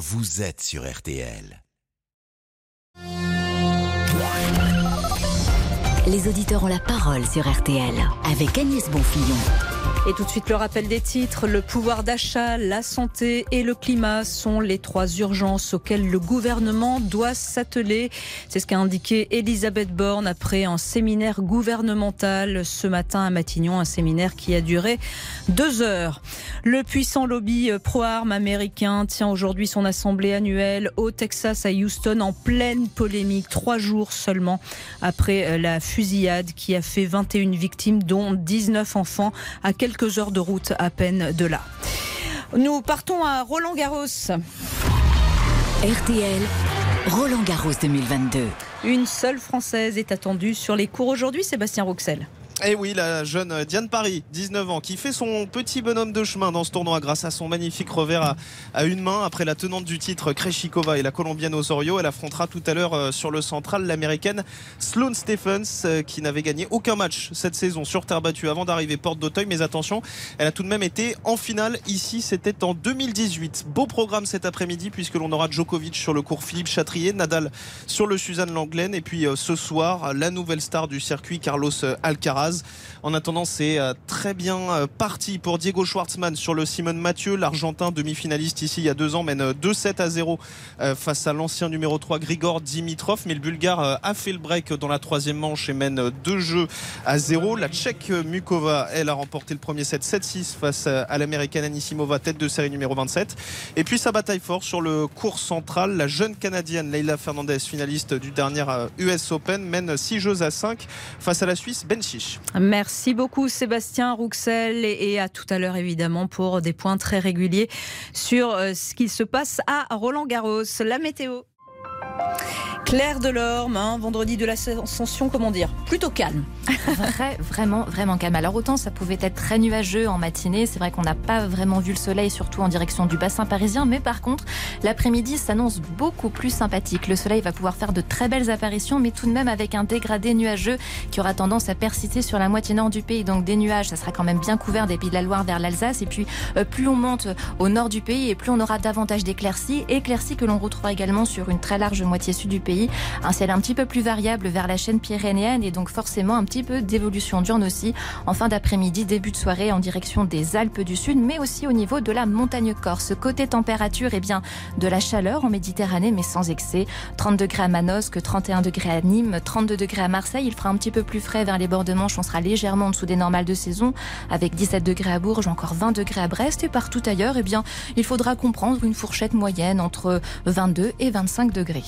vous êtes sur RTL. Les auditeurs ont la parole sur RTL avec Agnès Bonfillon. Et tout de suite le rappel des titres, le pouvoir d'achat, la santé et le climat sont les trois urgences auxquelles le gouvernement doit s'atteler. C'est ce qu'a indiqué Elisabeth Borne après un séminaire gouvernemental ce matin à Matignon, un séminaire qui a duré deux heures. Le puissant lobby pro-armes américain tient aujourd'hui son assemblée annuelle au Texas à Houston en pleine polémique, trois jours seulement après la fusillade qui a fait 21 victimes dont 19 enfants à quelques quelques heures de route à peine de là. Nous partons à Roland Garros. RTL, Roland Garros 2022. Une seule Française est attendue sur les cours aujourd'hui, Sébastien Rouxel. Et eh oui, la jeune Diane Paris, 19 ans, qui fait son petit bonhomme de chemin dans ce tournoi grâce à son magnifique revers à, une main. Après la tenante du titre, Kreshikova et la colombienne Osorio, elle affrontera tout à l'heure euh, sur le central l'américaine Sloane Stephens, euh, qui n'avait gagné aucun match cette saison sur terre battue avant d'arriver porte d'Auteuil. Mais attention, elle a tout de même été en finale ici, c'était en 2018. Beau programme cet après-midi puisque l'on aura Djokovic sur le cours Philippe Chatrier, Nadal sur le Suzanne Langlaine et puis euh, ce soir, la nouvelle star du circuit, Carlos Alcaraz Jazz. En attendant, c'est euh, très bien euh, parti pour Diego Schwartzmann sur le Simone Mathieu. L'Argentin demi-finaliste ici il y a deux ans mène 2-7 euh, à 0 face à l'ancien numéro 3 Grigor Dimitrov. Mais le Bulgare a fait le break dans la troisième manche et mène deux jeux à 0. La Tchèque Mukova, elle a remporté le premier set 7-6 face à l'Américaine Anisimova, tête de série numéro 27. Et puis sa bataille forte sur le cours central, la jeune Canadienne Leila Fernandez, finaliste du dernier US Open, mène 6 jeux à 5 face à la Suisse Ben Merci beaucoup Sébastien Rouxel et à tout à l'heure évidemment pour des points très réguliers sur euh, ce qu'il se passe à Roland Garros. La météo. Claire Delorme, hein, vendredi de l'ascension, comment dire Plutôt calme. Vrai, vraiment, vraiment calme. Alors autant ça pouvait être très nuageux en matinée, c'est vrai qu'on n'a pas vraiment vu le soleil, surtout en direction du bassin parisien, mais par contre, l'après-midi s'annonce beaucoup plus sympathique. Le soleil va pouvoir faire de très belles apparitions, mais tout de même avec un dégradé nuageux qui aura tendance à persister sur la moitié nord du pays. Donc des nuages, ça sera quand même bien couvert des pays de la Loire vers l'Alsace. Et puis euh, plus on monte au nord du pays, et plus on aura davantage d'éclaircies, éclaircies que l'on retrouvera également sur une très large moitié sud du pays un ciel un petit peu plus variable vers la chaîne pyrénéenne et donc forcément un petit peu d'évolution diurne aussi en fin d'après-midi, début de soirée en direction des Alpes du Sud, mais aussi au niveau de la montagne corse. Côté température, eh bien, de la chaleur en Méditerranée, mais sans excès. 30 degrés à Manosque, 31 degrés à Nîmes, 32 degrés à Marseille. Il fera un petit peu plus frais vers les bords de Manche. On sera légèrement en dessous des normales de saison, avec 17 degrés à Bourges, encore 20 degrés à Brest et partout ailleurs, eh bien, il faudra comprendre une fourchette moyenne entre 22 et 25 degrés.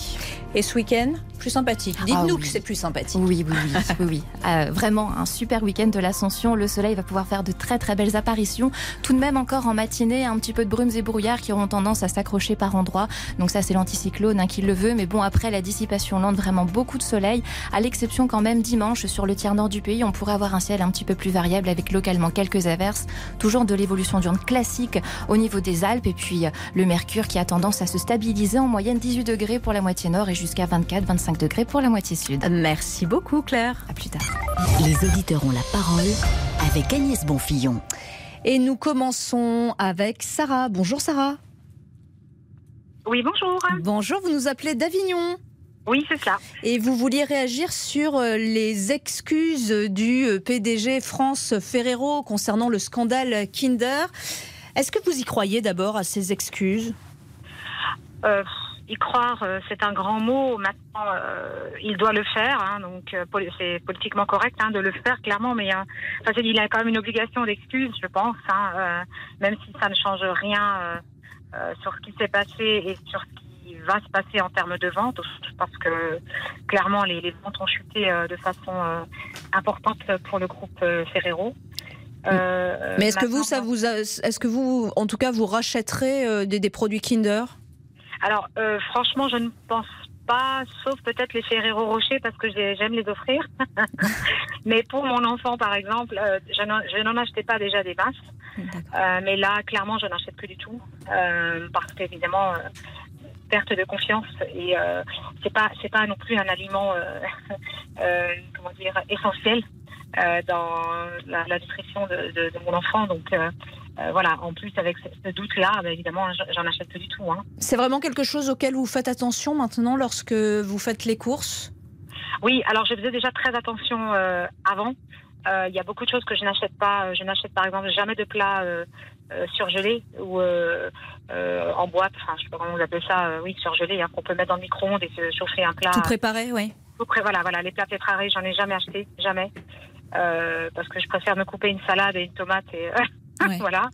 Ce week-end, plus sympathique. Ah Dites-nous que c'est plus sympathique. Oui, oui, oui. oui, euh, vraiment un super week-end de l'Ascension. Le soleil va pouvoir faire de très très belles apparitions. Tout de même encore en matinée, un petit peu de brumes et brouillards qui auront tendance à s'accrocher par endroits. Donc ça, c'est l'anticyclone hein, qui le veut. Mais bon, après la dissipation lente, vraiment beaucoup de soleil. À l'exception quand même dimanche sur le tiers nord du pays, on pourrait avoir un ciel un petit peu plus variable avec localement quelques averses. Toujours de l'évolution d'urne classique au niveau des Alpes. Et puis euh, le mercure qui a tendance à se stabiliser en moyenne 18 degrés pour la moitié nord et jusqu'à 24-25 degrés pour la moitié sud. Merci beaucoup Claire. À plus tard. Les auditeurs ont la parole avec Agnès Bonfillon. Et nous commençons avec Sarah. Bonjour Sarah. Oui, bonjour. Bonjour, vous nous appelez d'Avignon. Oui, c'est ça. Et vous vouliez réagir sur euh, les excuses du euh, PDG France Ferrero concernant le scandale Kinder. Est-ce que vous y croyez d'abord à ces excuses? Euh, y croire, euh, c'est un grand mot. Maintenant, euh, il doit le faire. Hein, donc, euh, c'est politiquement correct hein, de le faire, clairement. Mais enfin, il a quand même une obligation d'excuse, je pense, hein, même si ça ne change rien sur ce qui s'est passé et sur ce qui va se passer en termes de vente. Je pense que clairement, les, ventes ont chuté de façon importante pour le groupe Ferrero. Mais est-ce que vous, ça vous, est-ce que vous, en tout cas, vous rachèterez des, des produits Kinder? Alors, euh, franchement, je ne pense pas, sauf peut-être les Ferrero Rocher parce que j'aime les offrir. mais pour mon enfant, par exemple, euh, je n'en achetais pas déjà des masses. Euh, mais là, clairement, je n'achète plus du tout parce qu'évidemment, perte de confiance et c'est pas c'est pas non plus un aliment comment dire essentiel dans la, nutrition de, mon enfant. Donc voilà, en plus avec ce, doute-là, bah, évidemment, j'en achète plus du tout. Hein. C'est vraiment quelque chose auquel vous faites attention maintenant lorsque vous faites les courses? Oui, alors je faisais déjà très attention avant. Il y a beaucoup de choses que je n'achète pas. Je n'achète par exemple jamais de plats surgelés ou en boîte. Enfin, je sais pas comment vous appelez ça. oui, surgelés, hein, qu'on peut mettre dans le micro-ondes et se chauffer un plat. Tout préparé, oui. Tout pré voilà, voilà, les plats préparés, j'en ai jamais acheté, jamais. Euh, parce que je préfère me couper une salade et une tomate et voilà.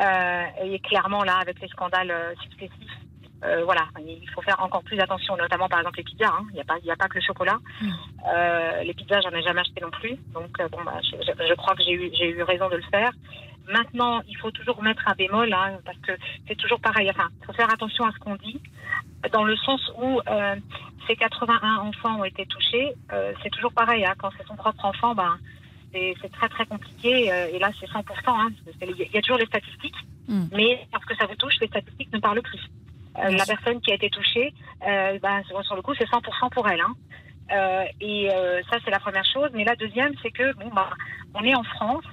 Euh, et clairement là, avec les scandales euh, successifs, euh, voilà, il faut faire encore plus attention, notamment par exemple les pizzas. Hein. Il n'y a pas, il y a pas que le chocolat. Mm. Euh, les pizzas, j'en ai jamais acheté non plus. Donc bon, bah, je, je, crois que j'ai eu, j'ai eu raison de le faire. Maintenant, il faut toujours mettre un bémol, hein, parce que c'est toujours pareil. Enfin, il faut faire attention à ce qu'on dit, dans le sens où ces 81 enfants ont été touchés. C'est toujours pareil, hein, quand c'est son propre enfant, ben, c'est très très compliqué. Euh, et là, c'est 100%. Hein, il y a toujours les statistiques, mm. mais parce que ça vous touche, les statistiques ne parlent plus. Euh, la personne qui a été touchée, euh, ben, sur le coup, c'est 100% pour elle. Hein. Et ça, c'est la première chose. Mais la deuxième, c'est que bon, bah, on est en France.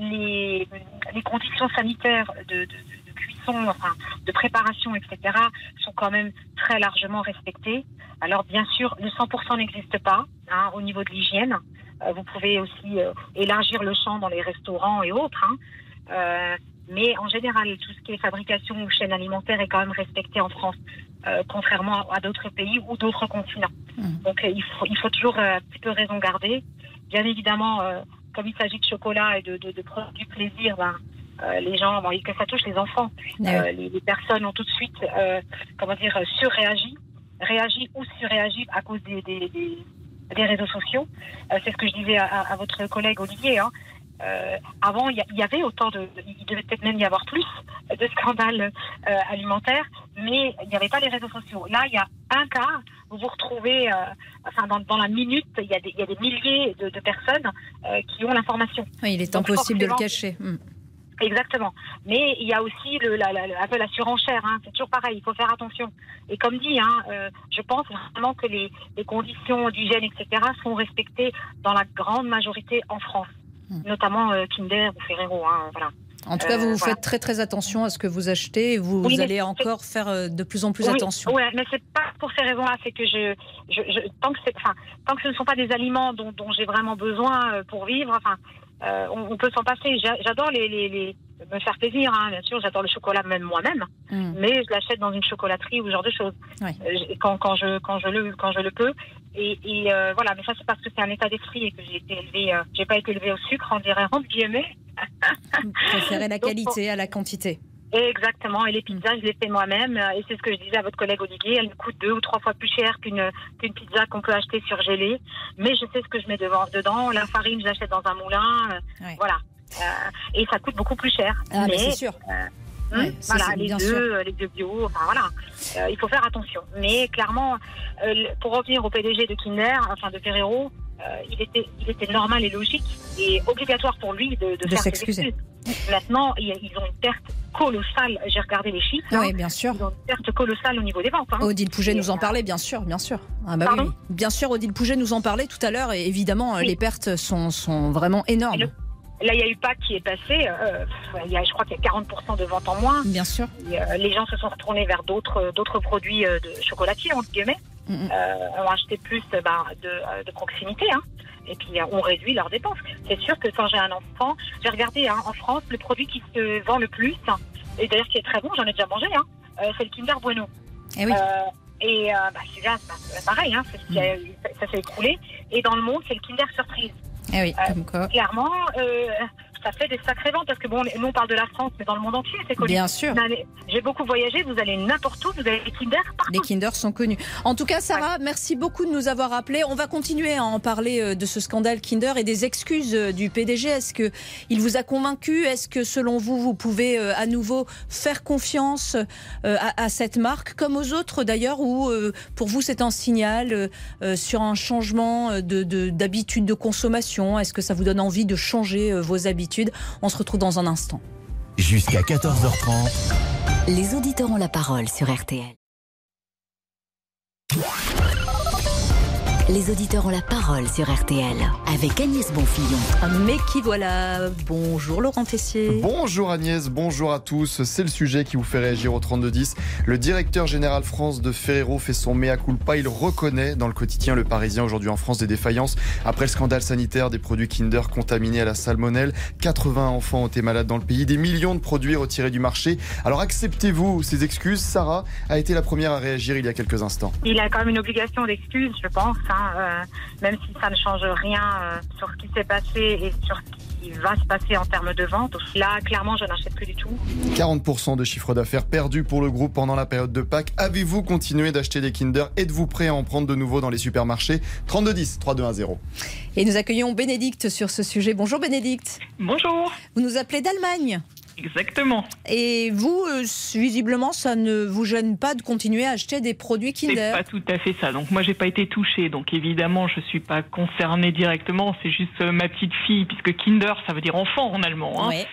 les, les conditions sanitaires de, de, de cuisson, enfin, de préparation, etc., sont quand même très largement respectées. Alors, bien sûr, le 100% n'existe pas hein, au niveau de l'hygiène. Vous pouvez aussi élargir le champ dans les restaurants et autres. Hein. Euh, mais en général, tout ce qui est fabrication ou chaîne alimentaire est quand même respecté en France, euh, contrairement à d'autres pays ou d'autres continents. Mmh. Donc euh, il, faut, il faut toujours euh, un petit peu raison garder. Bien évidemment, euh, comme il s'agit de chocolat et de, de, de produits plaisir, ben, euh, les gens, bon, que ça touche les enfants, ah les, les, personnes ont tout de suite, comment dire, surréagi, réagi ou surréagi à cause des, des, des, des réseaux sociaux. C'est ce que je disais à, à votre collègue Olivier. Hein. Euh, avant, il y, y, avait autant de, il devait peut-être même y avoir plus de scandales euh, alimentaires, mais il n'y avait pas les réseaux sociaux. Là, il y a un cas, vous vous retrouvez, euh, enfin dans, dans, la minute, il y, a des, il y a des milliers de, de personnes euh, qui ont l'information. Oui, il est Donc, impossible de le cacher. Hmm. Exactement. Mais il y a aussi le, la, la, un peu la surenchère. Hein. C'est toujours pareil. Il faut faire attention. Et comme dit, hein, euh, je pense vraiment que les, les conditions d'hygiène, etc., sont respectées dans la grande majorité en France. Hmm. notamment euh, Kinder ou Ferrero. Hein, voilà. En tout cas, vous, euh, faites voilà. très très attention à ce que vous achetez et vous, oui, vous allez encore faire de plus en plus oui, attention. Oui, mais c'est pas pour ces raisons-là. C'est que je, je, je, tant que c'est, enfin, tant que ce ne sont pas des aliments dont, dont j'ai vraiment besoin pour vivre, enfin, euh, on, on, peut s'en passer. J'adore les, les, les, me faire plaisir, hein, bien sûr. J'adore le chocolat même moi-même, mm. mais je l'achète dans une chocolaterie ou ce genre de choses ouais. euh, quand, quand je quand je le quand je le peux. Et, et euh, voilà, mais ça c'est parce que c'est un état d'esprit et que j'ai été élevé, euh, j'ai pas été élevé au sucre, on dirait entre guillemets. Vous préférez la qualité Donc, à la quantité. Exactement, et les pizzas, je les fais moi-même, et c'est ce que je disais à votre collègue Olivier, elles me coûtent deux ou trois fois plus cher qu'une qu'une pizza qu'on peut acheter surgelée, mais je sais ce que je mets devant, dedans, la farine, j'achète dans un moulin, ouais. voilà, euh, et ça coûte beaucoup plus cher. Ah, mais, c'est sûr. Euh, Ouais, voilà, les deux, les deux bio, enfin voilà, euh, il faut faire attention. Mais clairement, euh, pour revenir au PDG de Kinder, enfin de Ferrero, euh, il était, il était normal et logique et obligatoire pour lui de, de, de s'excuser. Maintenant, ils ont une perte colossale. J'ai regardé les chiffres. Oui, hein. bien sûr. Ils ont une perte colossale au niveau des ventes. Hein. Odile Pouget et nous en parlait, bien sûr, bien sûr. Ah bah oui. Bien sûr, Odile Pouget nous en parlait tout à l'heure et évidemment, oui. les pertes sont, sont vraiment énormes. Là, il y a eu Pâques qui est passé. Euh, il y a, je crois qu'il y a 40% de ventes en moins. Bien sûr. Et, euh, les gens se sont retournés vers d'autres, d'autres produits euh, de chocolatiers, entre guillemets. Mm -hmm. ont acheté plus bah, de, de, proximité. Hein. Et puis, ont réduit leurs dépenses. C'est sûr que quand j'ai un enfant, j'ai regardé hein, en France, le produit qui se vend le plus, et d'ailleurs qui est très bon, j'en ai déjà mangé, hein, c'est le Kinder Bueno. Eh oui. et bah, celui-là, c'est pareil, hein, mm. a, ça s'est écroulé. Et dans le monde, c'est le Kinder Surprise. Eh oui, comme quoi. Clairement, euh, ça fait des sacrés vents parce que bon, nous on parle de la France, mais dans le monde entier, c'est connu. Bien sûr. J'ai beaucoup voyagé, vous allez n'importe où, vous avez les Kinder partout. Les Kinder sont connus. En tout cas, Sarah, ouais. merci beaucoup de nous avoir appelés. On va continuer à en parler euh, de ce scandale Kinder et des excuses euh, du PDG. Est-ce que il vous a convaincu? Est-ce que selon vous, vous pouvez à nouveau faire confiance à, à cette marque, comme aux autres d'ailleurs, ou pour vous c'est un signal sur un changement d'habitude de, de, de consommation? Est-ce que ça vous donne envie de changer vos habitudes? On se retrouve dans un instant. Jusqu'à 14h30. Les auditeurs ont la parole sur RTL. Les auditeurs ont la parole sur RTL avec Agnès Bonfillon. Mais qui voilà Bonjour Laurent Tessier. Bonjour Agnès, bonjour à tous. C'est le sujet qui vous fait réagir au 3210. Le directeur général France de Ferrero fait son mea culpa. Il reconnaît dans le quotidien Le Parisien aujourd'hui en France des défaillances après le scandale sanitaire des produits Kinder contaminés à la salmonelle. 80 enfants ont été malades dans le pays, des millions de produits retirés du marché. Alors acceptez-vous ces excuses? Sarah a été la première à réagir il y a quelques instants. Il a quand même une obligation d'excuse, je pense, hein, euh, même si ça ne change rien euh, sur ce qui s'est passé et sur ce qui va se passer en termes de vente. Là, clairement, je n'achète plus du tout. 40% de chiffre d'affaires perdu pour le groupe pendant la période de Pâques. Avez-vous continué d'acheter des Kinder? Êtes-vous prêt à en prendre de nouveau dans les supermarchés? 3210 3210. Et nous accueillons Bénédicte sur ce sujet. Bonjour Bénédicte. Bonjour. Vous nous appelez d'Allemagne. Exactement. Et vous, euh, visiblement, ça ne vous gêne pas de continuer à acheter des produits C'est Kinder pas tout à fait ça. Donc moi j'ai pas été touchée. Donc évidemment je suis pas concernée directement. C'est juste euh, ma petite fille puisque Kinder ça veut dire enfant en allemand. Hein. Ouais.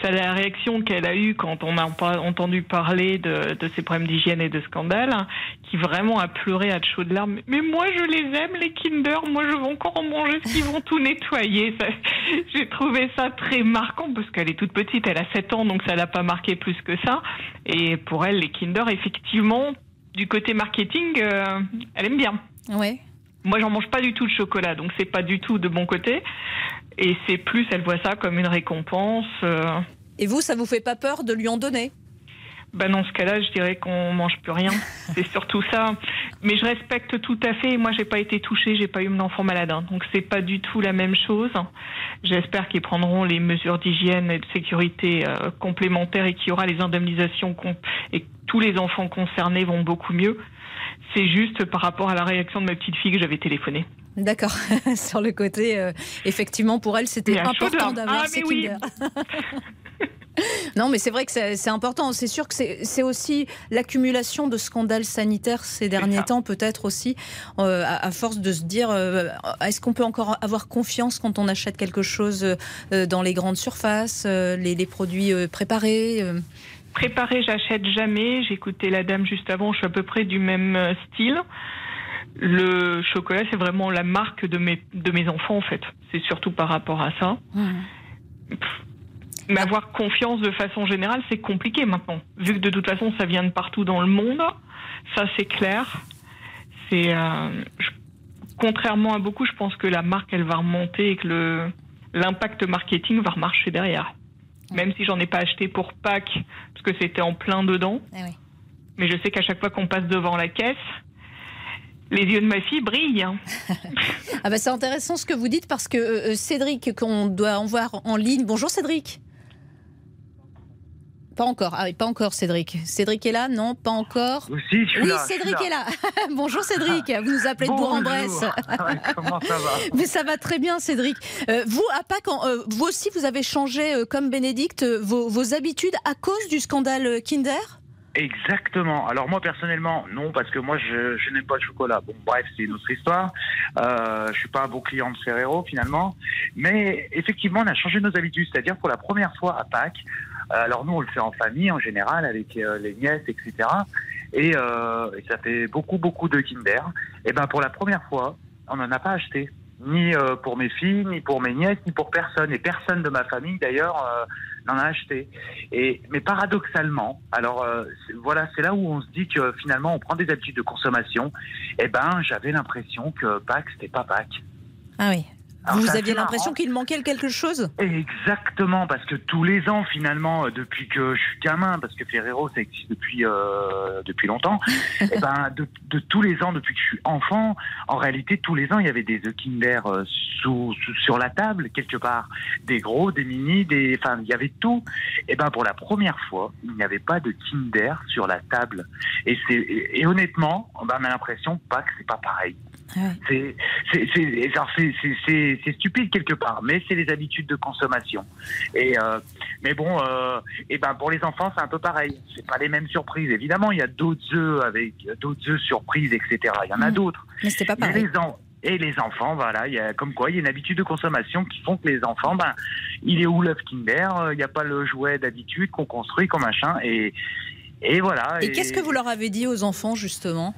C'est la réaction qu'elle a eue quand on a pas entendu parler de, de ces problèmes d'hygiène et de scandales, hein, qui vraiment a pleuré à chaudes larmes. Mais moi je les aime les Kinder. Moi je vais encore en manger s'ils vont tout nettoyer. J'ai trouvé ça très marquant parce qu'elle est toute petite. Elle a 7 ans donc ça l'a pas marqué plus que ça. Et pour elle les Kinder effectivement du côté marketing, euh, elle aime bien. Ouais. Moi, j'en mange pas du tout de chocolat, donc c'est pas du tout de bon côté. Et c'est plus, elle voit ça comme une récompense. euh. Et vous, ça vous fait pas peur de lui en donner? Ben dans ce cas-là, je dirais qu'on mange plus rien. c'est surtout ça. Mais je respecte tout à fait. Moi, j'ai pas été touchée, j'ai pas eu mon enfant malade, hein. donc c'est pas du tout la même chose. J'espère qu'ils prendront les mesures d'hygiène et de sécurité euh, complémentaires et qu'il y aura les indemnisations et que tous les enfants concernés vont beaucoup mieux. C'est juste par rapport à la réaction de ma petite fille que j'avais téléphoné. D'accord. sur le côté, euh, effectivement, pour elle, c'était important d'avoir Ah, ces oui. Non, mais c'est vrai que c'est important. C'est sûr que c'est aussi l'accumulation de scandales sanitaires ces derniers temps, peut-être aussi, euh, à, à force de se dire euh, est-ce qu'on peut encore avoir confiance quand on achète quelque chose euh, dans les grandes surfaces, les, les produits préparés. Préparé, j'achète jamais. Écouté la dame juste avant, je suis à peu près du même style. Le chocolat, c'est vraiment la marque de mes, de mes enfants, en fait. C'est surtout par rapport à ça. Mais avoir confiance de façon générale, c'est compliqué maintenant. Vu que de toute façon, ça vient de partout dans le monde, ça c'est clair. C'est, euh, contrairement à beaucoup, je pense que la marque, elle va remonter et que le, l'impact marketing va remarcher derrière. Même si j'en ai pas acheté pour Pâques, parce que c'était en plein dedans. Oui. Mais je sais qu'à chaque fois qu'on passe devant la caisse, les yeux de ma fille brillent. hein. Ah bah c'est intéressant ce que vous dites parce que euh, Cédric, qu'on doit en voir en ligne. Bonjour Cédric. Pas encore. Ah oui, pas encore Cédric. Cédric est là? Non, pas encore. Je suis Oui, là, je suis Cédric là. est là. Bonjour Cédric. Vous nous appelez de Bourg-en-Bresse. Bonjour. Comment ça va? Mais ça va très bien, Cédric. Euh, vous, à Pâques, en- euh, vous aussi, vous avez changé, euh, comme Bénédicte, euh, vos, vos habitudes à cause du scandale euh, Kinder? Exactement. Alors moi personnellement, non, parce que moi je, je n'aime pas le chocolat. Bon, bref, c'est une autre histoire. Euh, je suis pas un bon client de Ferrero finalement, mais effectivement, on a changé nos habitudes. C'est-à-dire pour la première fois à Pâques. euh, Alors nous, on le fait en famille en général avec euh, les nièces, etc. Et, euh, et ça fait beaucoup, beaucoup de Kinder. Et ben pour la première fois, on n'en a pas acheté. Ni euh, pour mes filles, ni pour mes nièces, ni pour personne. Et personne de ma famille, d'ailleurs, euh, n'en a acheté. Et, mais paradoxalement, alors euh, voilà, c'est là où on se dit que finalement on prend des habitudes de consommation. Et ben, j'avais l'impression que Pâques, c'était pas Pâques. Ah oui. Alors, vous aviez l'impression qu'il manquait quelque chose? Exactement, parce que tous les ans, finalement, euh, depuis que je suis gamin, parce que Ferrero, ça existe depuis euh, depuis longtemps, et ben de, de tous les ans, depuis que je suis enfant, en réalité, tous les ans, il y avait des œufs Kinder euh, sous, sous- sur la table quelque part, des gros, des mini, des, enfin, il y avait tout. Et ben pour la première fois, il n'y avait pas de Kinder sur la table. Et et, et honnêtement, ben, on a l'impression pas que c'est pas pareil. C'est stupide quelque part, mais c'est les habitudes de consommation. Et euh, mais bon, euh, et ben pour les enfants c'est un peu pareil. C'est pas les mêmes surprises. Évidemment, il y a d'autres œufs avec d'autres œufs surprises, etc. Il y en a Mm. d'autres. Mais c'était pas pareil. les en- et les enfants, voilà, il y a comme quoi il y a une habitude de consommation qui font que les enfants, ben, il est où l'œuf Kinder Euh, Il n'y a pas le jouet d'habitude qu'on construit comme machin. Et et voilà. Et qu'est-ce que vous leur avez dit aux enfants, justement?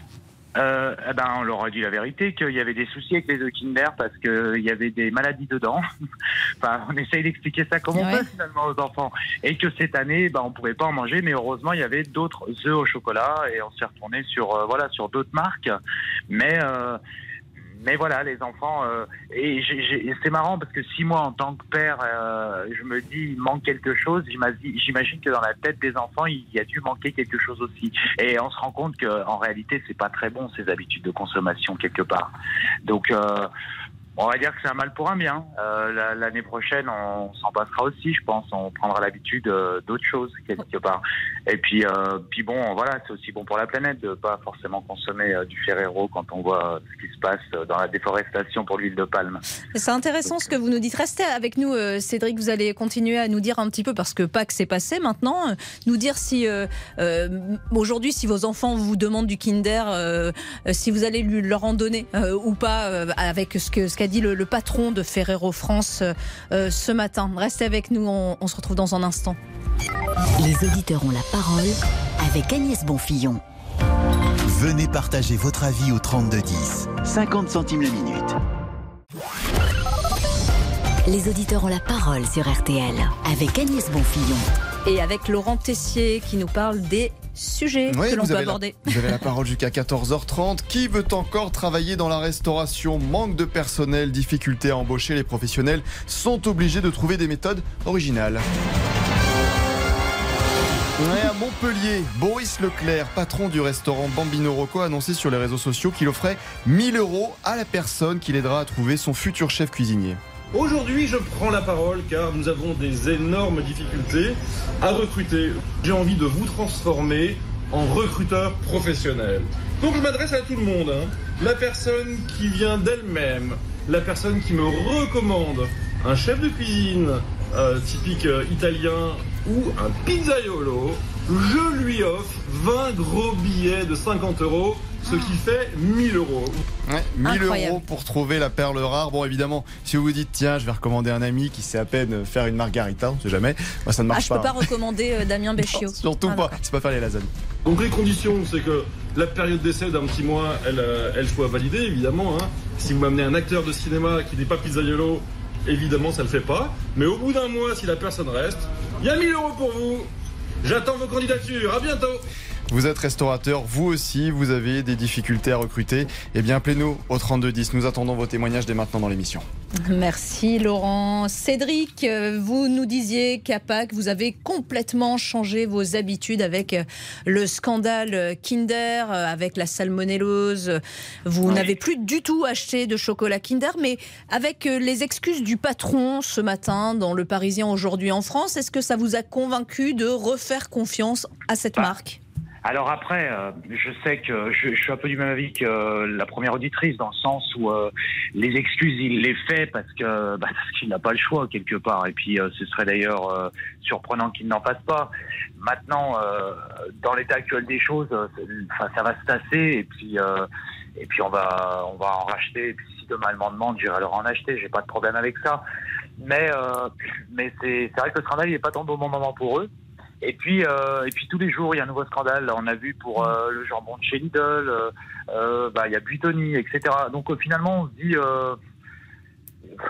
Euh, eh ben, on leur a dit la vérité, qu'il y avait des soucis avec les œufs Kinder parce qu'il y avait des maladies dedans. enfin, on essaye d'expliquer ça comme on Ouais. peut finalement aux enfants. Et que cette année, ben, on pouvait pas en manger, mais heureusement, il y avait d'autres œufs au chocolat et on s'est retourné sur, euh, voilà, sur d'autres marques. Mais, euh, mais voilà, les enfants. euh, et c'est marrant parce que si moi, en tant que père, euh, je me dis il manque quelque chose, j'imagine que dans la tête des enfants, il y a dû manquer quelque chose aussi. Et on se rend compte que en réalité, c'est pas très bon ces habitudes de consommation quelque part. Donc, euh, on va dire que c'est un mal pour un bien. Euh, la- L'année prochaine, on s'en passera aussi, je pense. On prendra l'habitude euh, d'autres choses quelque part. Et puis, euh, puis bon, voilà, c'est aussi bon pour la planète de pas forcément consommer du Ferrero quand on voit ce qui se passe dans la déforestation pour l'huile de palme. C'est intéressant ce que vous nous dites. Restez avec nous, Cédric. Vous allez continuer à nous dire un petit peu, parce que Pâques s'est passé maintenant, nous dire si euh, aujourd'hui, si vos enfants vous demandent du Kinder, si vous allez leur en donner ou pas, avec ce que ce qu'a dit le, le patron de Ferrero France euh, euh, ce matin. Restez avec nous, on, on se retrouve dans un instant. Les auditeurs ont la parole avec Agnès Bonfillon. Venez partager votre avis au 3210. 50 centimes la minute. Les auditeurs ont la parole sur RTL avec Agnès Bonfillon. Et avec Laurent Tessier qui nous parle des sujets Oui, que l'on peut avez la- aborder. Vous avez la parole jusqu'à 14h30. Qui veut encore travailler dans la restauration? Manque de personnel, difficulté à embaucher. Les professionnels sont obligés de trouver des méthodes originales. Ouais, à Montpellier, Boris Leclerc, patron du restaurant Bambino Rocco, a annoncé sur les réseaux sociaux qu'il offrait 1000 euros à la personne qui l'aidera à trouver son futur chef cuisinier. Aujourd'hui, je prends la parole car nous avons des énormes difficultés à recruter. J'ai envie de vous transformer en recruteur professionnel. Donc je m'adresse à tout le monde. hein. La personne qui vient d'elle-même, la personne qui me recommande un chef de cuisine euh, typique euh, italien ou un pizzaiolo, je lui offre 20 gros billets de 50 euros, ce qui fait 1000 euros. Ouais, 1000 Incroyable. euros pour trouver la perle rare. Bon, évidemment, si vous vous dites, tiens, je vais recommander un ami qui sait à peine faire une margarita, on sait jamais, moi ça ne Ah, marche je peux pas recommander euh, Damien Béchiot. Non, surtout Ah, pas, c'est pas faire les lasagnes. Donc les conditions, c'est que la période d'essai d'un petit mois, elle, euh, elle soit validée, évidemment. hein. Si vous m'amenez un acteur de cinéma qui n'est pas pizzaiolo, évidemment, ça ne le fait pas. Mais au bout d'un mois, si la personne reste, il y a 1000 euros pour vous. J'attends vos candidatures. À bientôt. Vous êtes restaurateur, vous aussi, vous avez des difficultés à recruter. Eh bien, appelez-nous au 3210. Nous attendons vos témoignages dès maintenant dans l'émission. Merci Laurent. Cédric, euh, vous nous disiez qu'à Pâques, vous avez complètement changé vos habitudes avec euh, le scandale euh, Kinder, avec la salmonellose. Vous Oui. n'avez plus du tout acheté de chocolat Kinder, mais avec les excuses du patron ce matin dans Le Parisien aujourd'hui en France, est-ce que ça vous a convaincu de refaire confiance à cette Bah, marque? Alors après, euh, je sais que je, je suis un peu du même avis que euh, la première auditrice, dans le sens où euh, les excuses, il les fait parce que bah, parce qu'il n'a pas le choix quelque part. Et puis, euh, ce serait d'ailleurs euh, surprenant qu'il n'en fasse pas. Maintenant, euh, dans l'état actuel des choses, enfin, ça va se tasser et puis et puis on va on va en racheter. Et puis si demain elle m'en demande, j'irai leur en acheter. J'ai pas de problème avec ça. Mais mais c'est vrai que le scandale il est pas tombé au bon moment pour eux. Et puis, euh, et puis tous les jours, il y a un nouveau scandale. Là, on a vu pour euh, le jambon de chez Lidl, euh, euh, bah, il y a Buitoni, etc. Donc euh, finalement, on se dit, euh,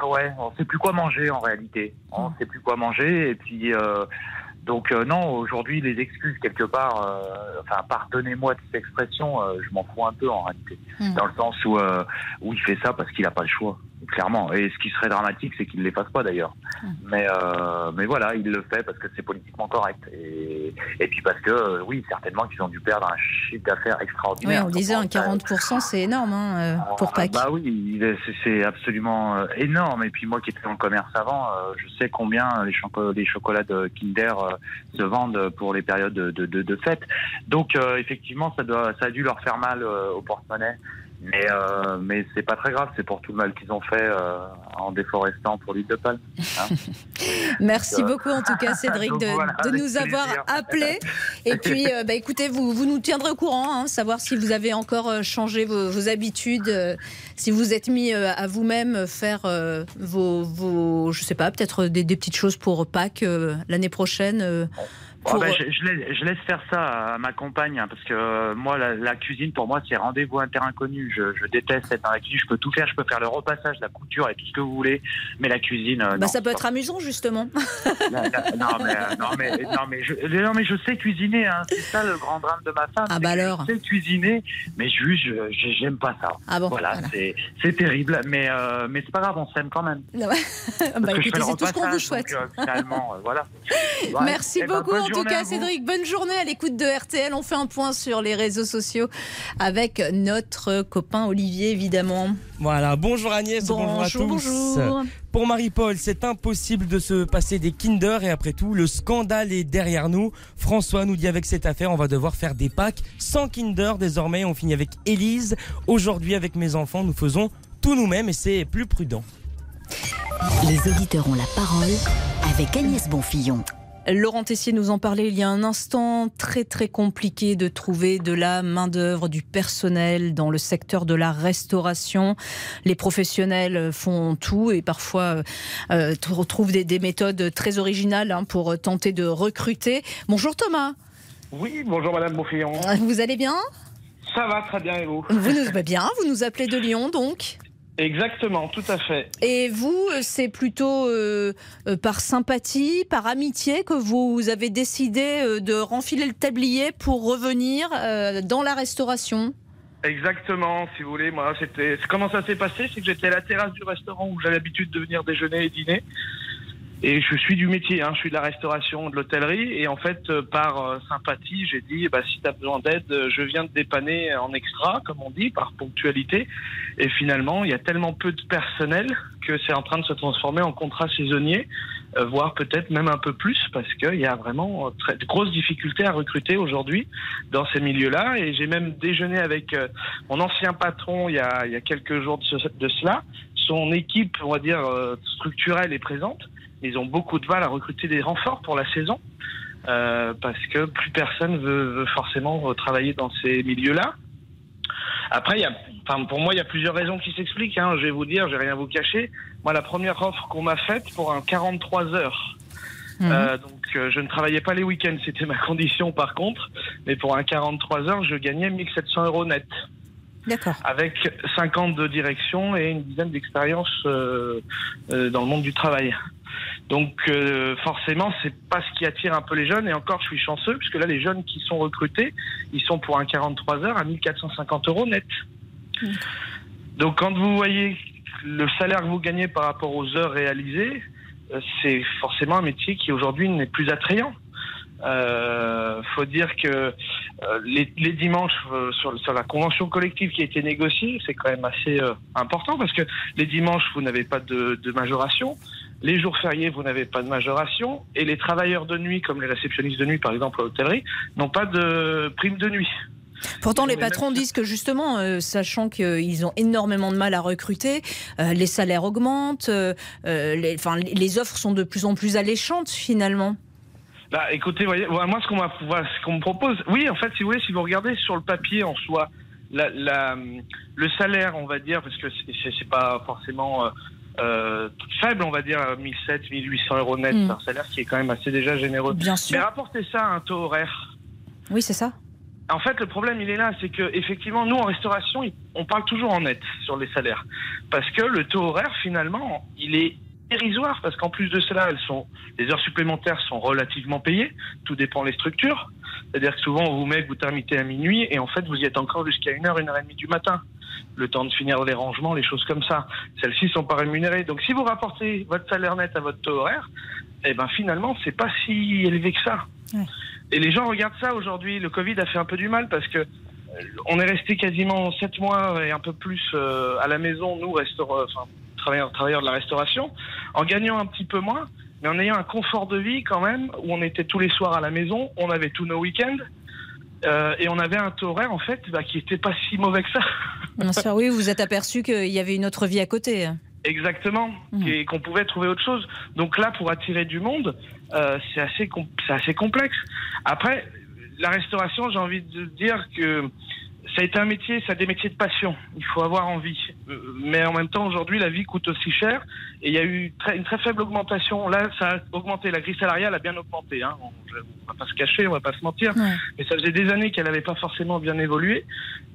ouais, on sait plus quoi manger en réalité. On sait plus quoi manger. Et puis, euh, donc non, aujourd'hui, les excuses quelque part, euh, enfin, pardonnez-moi de cette expression, euh, je m'en fous un peu en réalité, Mm. dans le sens où euh, où il fait ça parce qu'il n'a pas le choix, clairement. Et ce qui serait dramatique, c'est qu'il ne les fasse pas d'ailleurs. Mais euh, mais voilà, il le fait parce que c'est politiquement correct. Et, et puis parce que euh, oui, certainement qu'ils ont dû perdre un chiffre d'affaires Oui, extraordinaire. on disait un Je pense, euh, 40%, c'est énorme hein, euh, pour ah, Pâques. Bah oui, c'est- absolument euh, énorme. Et puis moi qui étais dans le commerce avant, je sais combien les, choco- les chocolats de Kinder se vendent pour les périodes de, de, de, de fête. Donc euh, effectivement, ça, doit, ça a dû leur faire mal au porte-monnaie. Mais, euh, mais c'est pas très grave, c'est pour tout le mal qu'ils ont fait euh, en déforestant pour l'huile de palme. hein. Merci Euh, beaucoup en tout cas Cédric donc de, voilà, de avec nous avoir appelés. Et puis euh, bah, écoutez, vous, vous nous tiendrez au courant, hein, savoir si vous avez encore changé vos, vos habitudes, si vous êtes mis à vous-même faire vos, vos, je sais pas, peut-être des, des petites choses pour Pâques l'année prochaine. Euh, Oh, bah, je, je, laisse, je, laisse, faire ça à ma compagne hein, parce que euh, moi la, la, cuisine pour moi c'est rendez-vous à terre inconnu. Je, je, déteste être dans la cuisine. Je peux tout faire. Je peux faire le repassage, la couture et tout ce que vous voulez. Mais la cuisine. Euh, bah, non, ça peut être amusant justement. La, non, mais, euh, non, mais, non mais je non mais je sais cuisiner. Hein. C'est ça le grand drame de ma femme. Ah bah alors. Je sais cuisiner, mais juste j'aime pas ça. Ah bon. Voilà, voilà. c'est terrible. Mais mais c'est pas grave, on s'aime quand même. bah écoutez, c'est tout ce qu'on vous souhaite. Donc, finalement, voilà. Merci ben, beaucoup tout cas, Cédric. Bonne journée à l'écoute de RTL. On fait un point sur les réseaux sociaux avec notre copain Olivier, évidemment. Voilà, bonjour Agnès, bonjour, bonjour à tous. Bonjour. Pour Marie-Paul, c'est impossible de se passer des Kinder et après tout, le scandale est derrière nous. François nous dit avec cette affaire, on va devoir faire des packs sans Kinder désormais. On finit avec Élise. Aujourd'hui, avec mes enfants, nous faisons tout nous-mêmes et c'est plus prudent. Les auditeurs ont la parole avec Agnès Bonfillon. Laurent Tessier nous en parlait il y a un instant. Très très compliqué de trouver de la main-d'œuvre, du personnel dans le secteur de la restauration. Les professionnels font tout et parfois euh, trouvent des, des, méthodes très originales hein, pour tenter de recruter. Bonjour Thomas. Oui, bonjour Madame Beaufillon. Vous allez bien? Ça va très bien et vous? Vous nous bah bien, vous nous appelez de Lyon donc Exactement, tout à fait. Et vous, c'est plutôt euh, euh, par sympathie, par amitié que vous avez décidé euh, de renfiler le tablier pour revenir euh, dans la restauration? Exactement, si vous voulez. Moi, c'était comment ça s'est passé, c'est que j'étais à la terrasse du restaurant où j'ai l'habitude de venir déjeuner et dîner. Et je suis du métier, hein, je suis de la restauration, de l'hôtellerie. Et en fait, euh, par euh, sympathie, j'ai dit, bah, si tu as besoin d'aide, je viens te dépanner en extra, comme on dit, par ponctualité. Et finalement, il y a tellement peu de personnel que c'est en train de se transformer en contrat saisonnier, euh, voire peut-être même un peu plus, parce qu'il y a vraiment très, de grosses difficultés à recruter aujourd'hui dans ces milieux-là. Et j'ai même déjeuné avec euh, mon ancien patron il y a, il y a quelques jours de, ce, de cela. Son équipe, on va dire, euh, structurelle est présente. Ils ont beaucoup de mal à recruter des renforts pour la saison. Euh, parce que plus personne veut, veut forcément travailler dans ces milieux-là. Après, il y a, enfin, pour moi, il y a plusieurs raisons qui s'expliquent. Hein. Je vais vous dire, je vais rien vous cacher. Moi, la première offre qu'on m'a faite pour un 43 heures. Mmh. Euh, donc, euh, je ne travaillais pas les week-ends, c'était ma condition par contre. Mais pour un 43 heures, je gagnais 1700 euros net. D'accord. Avec 50 de direction et une dizaine d'expériences euh, dans le monde du travail. Donc euh, forcément, c'est pas ce qui attire un peu les jeunes. Et encore, je suis chanceux puisque là, les jeunes qui sont recrutés, ils sont pour un 43 heures à 1450 euros net. Donc quand vous voyez le salaire que vous gagnez par rapport aux heures réalisées, euh, c'est forcément un métier qui aujourd'hui n'est plus attrayant. Euh, faut dire que euh, les, dimanches euh, sur, la convention collective qui a été négociée, c'est quand même assez important parce que les dimanches vous n'avez pas de, majoration, les jours fériés vous n'avez pas de majoration et les travailleurs de nuit comme les réceptionnistes de nuit par exemple à l'hôtellerie n'ont pas de prime de nuit. Pourtant, les patrons disent que justement, euh, sachant qu'ils ont énormément de mal à recruter, euh, les salaires augmentent, euh, les, enfin, les offres sont de plus en plus alléchantes finalement. Bah, écoutez, voyez, moi, ce qu'on qu me propose, oui, en fait, si vous voulez, si vous regardez sur le papier en soi, la, la, le salaire, on va dire, parce que c'est pas forcément euh, faible, on va dire, 1700, 1800 euros net, mm. un salaire qui est quand même assez déjà généreux. Bien sûr. Mais rapportez ça à un taux horaire. Oui, c'est ça. En fait, le problème, il est là, c'est que effectivement, nous en restauration, on parle toujours en net sur les salaires, parce que le taux horaire, finalement, il est parce qu'en plus de cela, elles sont, les heures supplémentaires sont relativement payées. Tout dépend des structures. C'est-à-dire que souvent, on vous met vous terminez à minuit, et en fait, vous y êtes encore jusqu'à une heure, une heure et demie du matin. Le temps de finir les rangements, les choses comme ça. Celles-ci sont pas rémunérées. Donc, si vous rapportez votre salaire net à votre taux horaire, eh ben finalement, c'est pas si élevé que ça. Ouais. Et les gens regardent ça aujourd'hui. Le Covid a fait un peu du mal parce que on est resté quasiment sept mois et un peu plus euh, à la maison, nous, restaurants, enfin, travailleurs, travailleurs de la restauration, en gagnant un petit peu moins, mais en ayant un confort de vie quand même, où on était tous les soirs à la maison, on avait tous nos week-ends. Euh, et on avait un taux horaire en fait bah, qui était pas si mauvais que ça. Bien sûr, oui, vous êtes aperçu qu'il y avait une autre vie à côté. Exactement, mmh. et qu'on pouvait trouver autre chose. Donc là, pour attirer du monde, euh, c'est assez, c'est assez complexe. Après, la restauration, j'ai envie de dire que ça a été un métier, ça a des métiers de passion. Il faut avoir envie. Euh, Mais en même temps, aujourd'hui, la vie coûte aussi cher. Et il y a eu une très faible augmentation. Là, ça a augmenté. La grille salariale a bien augmenté. Hein. On, va pas se cacher, on va pas se mentir. Mais ça faisait des années qu'elle n'avait pas forcément bien évolué.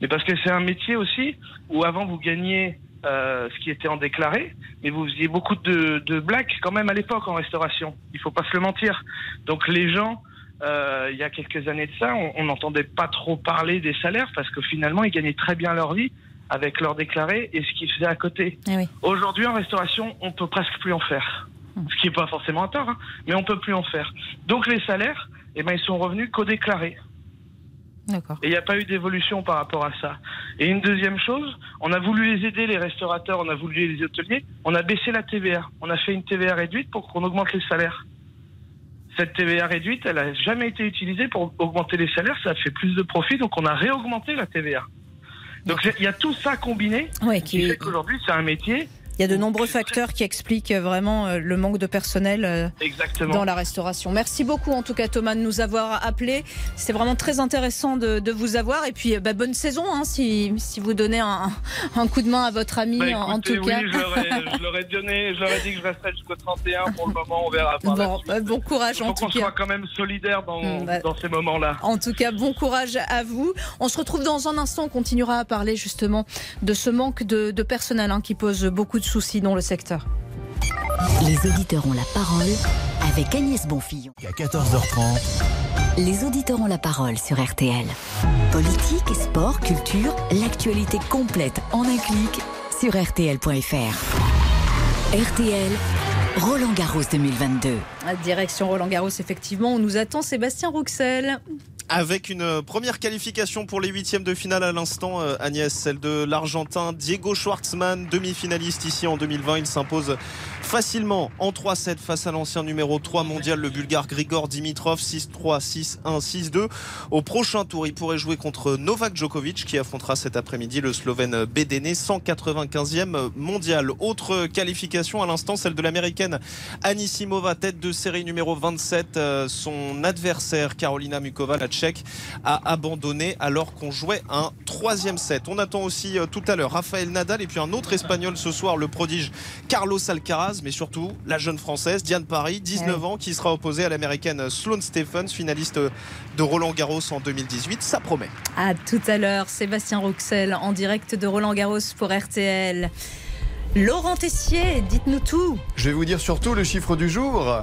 Mais parce que c'est un métier aussi où avant vous gagniez euh, ce qui était en déclaré, mais vous faisiez beaucoup de, de blagues quand même à l'époque en restauration. Il faut pas se le mentir. Donc les gens, euh, il y a quelques années de ça, on n'entendait pas trop parler des salaires parce que finalement ils gagnaient très bien leur vie avec leur déclaré et ce qu'ils faisaient à côté. Aujourd'hui en restauration, on peut presque plus en faire. Ce qui n'est pas forcément un tort, hein, mais on peut plus en faire. Donc les salaires, eh ben, ils sont revenus qu'au déclaré. Et il n'y a pas eu d'évolution par rapport à ça. Et une deuxième chose, on a voulu les aider, les restaurateurs, on a voulu les hôteliers, on a baissé la TVA. On a fait une TVA réduite pour qu'on augmente les salaires. Cette TVA réduite, elle n'a jamais été utilisée pour augmenter les salaires, ça a fait plus de profit, donc on a réaugmenté la TVA. Donc il y a tout ça combiné Ouais, qui qui- fait qu'aujourd'hui c'est un métier Il y a de nombreux facteurs qui expliquent vraiment euh, le manque de personnel euh, exactement. dans la restauration. Merci beaucoup en tout cas Thomas de nous avoir appelé. C'était vraiment très intéressant de, de vous avoir et puis euh, bah, bonne saison hein, si, si vous donnez un, un coup de main à votre ami Bah, en, tout oui, cas. je leur ai- donné, je leur ai dit que je resterai jusqu'au 31 pour le moment, on verra. par Bon, bon courage en faut tout qu'on cas. soit quand même solidaire dans, Mm, bah, dans ces moments-là. En tout cas, bon courage à vous. On se retrouve dans un instant. On continuera à parler justement de ce manque de, de personnel hein, qui pose beaucoup de soucis dans le secteur. Les auditeurs ont la parole avec Agnès Bonfillon. À 14h30, Les auditeurs ont la parole sur RTL. Politique, sport, culture, l'actualité complète en un clic sur rtl.fr. RTL, Roland Garros 2022. Direction Roland Garros, effectivement, on nous attend Sébastien Rouxel. Avec une euh, première qualification pour les huitièmes de finale à l'instant, euh, Agnès, celle de l'Argentin Diego Schwartzmann, demi-finaliste ici en 2020. Il s'impose facilement en 3-7 face à l'ancien numéro 3 mondial, le Bulgare Grigor Dimitrov, 6-3, 6-1, 6-2. Au prochain tour, il pourrait jouer contre Novak Djokovic qui affrontera cet après-midi le Slovène Bedene, 195e mondial. Autre qualification à l'instant, celle de l'américaine Anisimova, tête de série numéro 27. Euh, Son adversaire, Carolina Mukova, la tchèque, a abandonné alors qu'on jouait un troisième set. On attend aussi euh, tout à l'heure Rafael Nadal et puis un autre espagnol ce soir, le prodige Carlos Alcaraz, mais surtout la jeune française Diane Paris, 19 ans, qui sera opposée à l'américaine Sloane Stephens, finaliste de Roland Garros en 2018. Ça promet. À tout à l'heure, Sébastien Rouxel en direct de Roland Garros pour RTL. Laurent Tessier, dites-nous tout. Je vais vous dire surtout le chiffre du jour.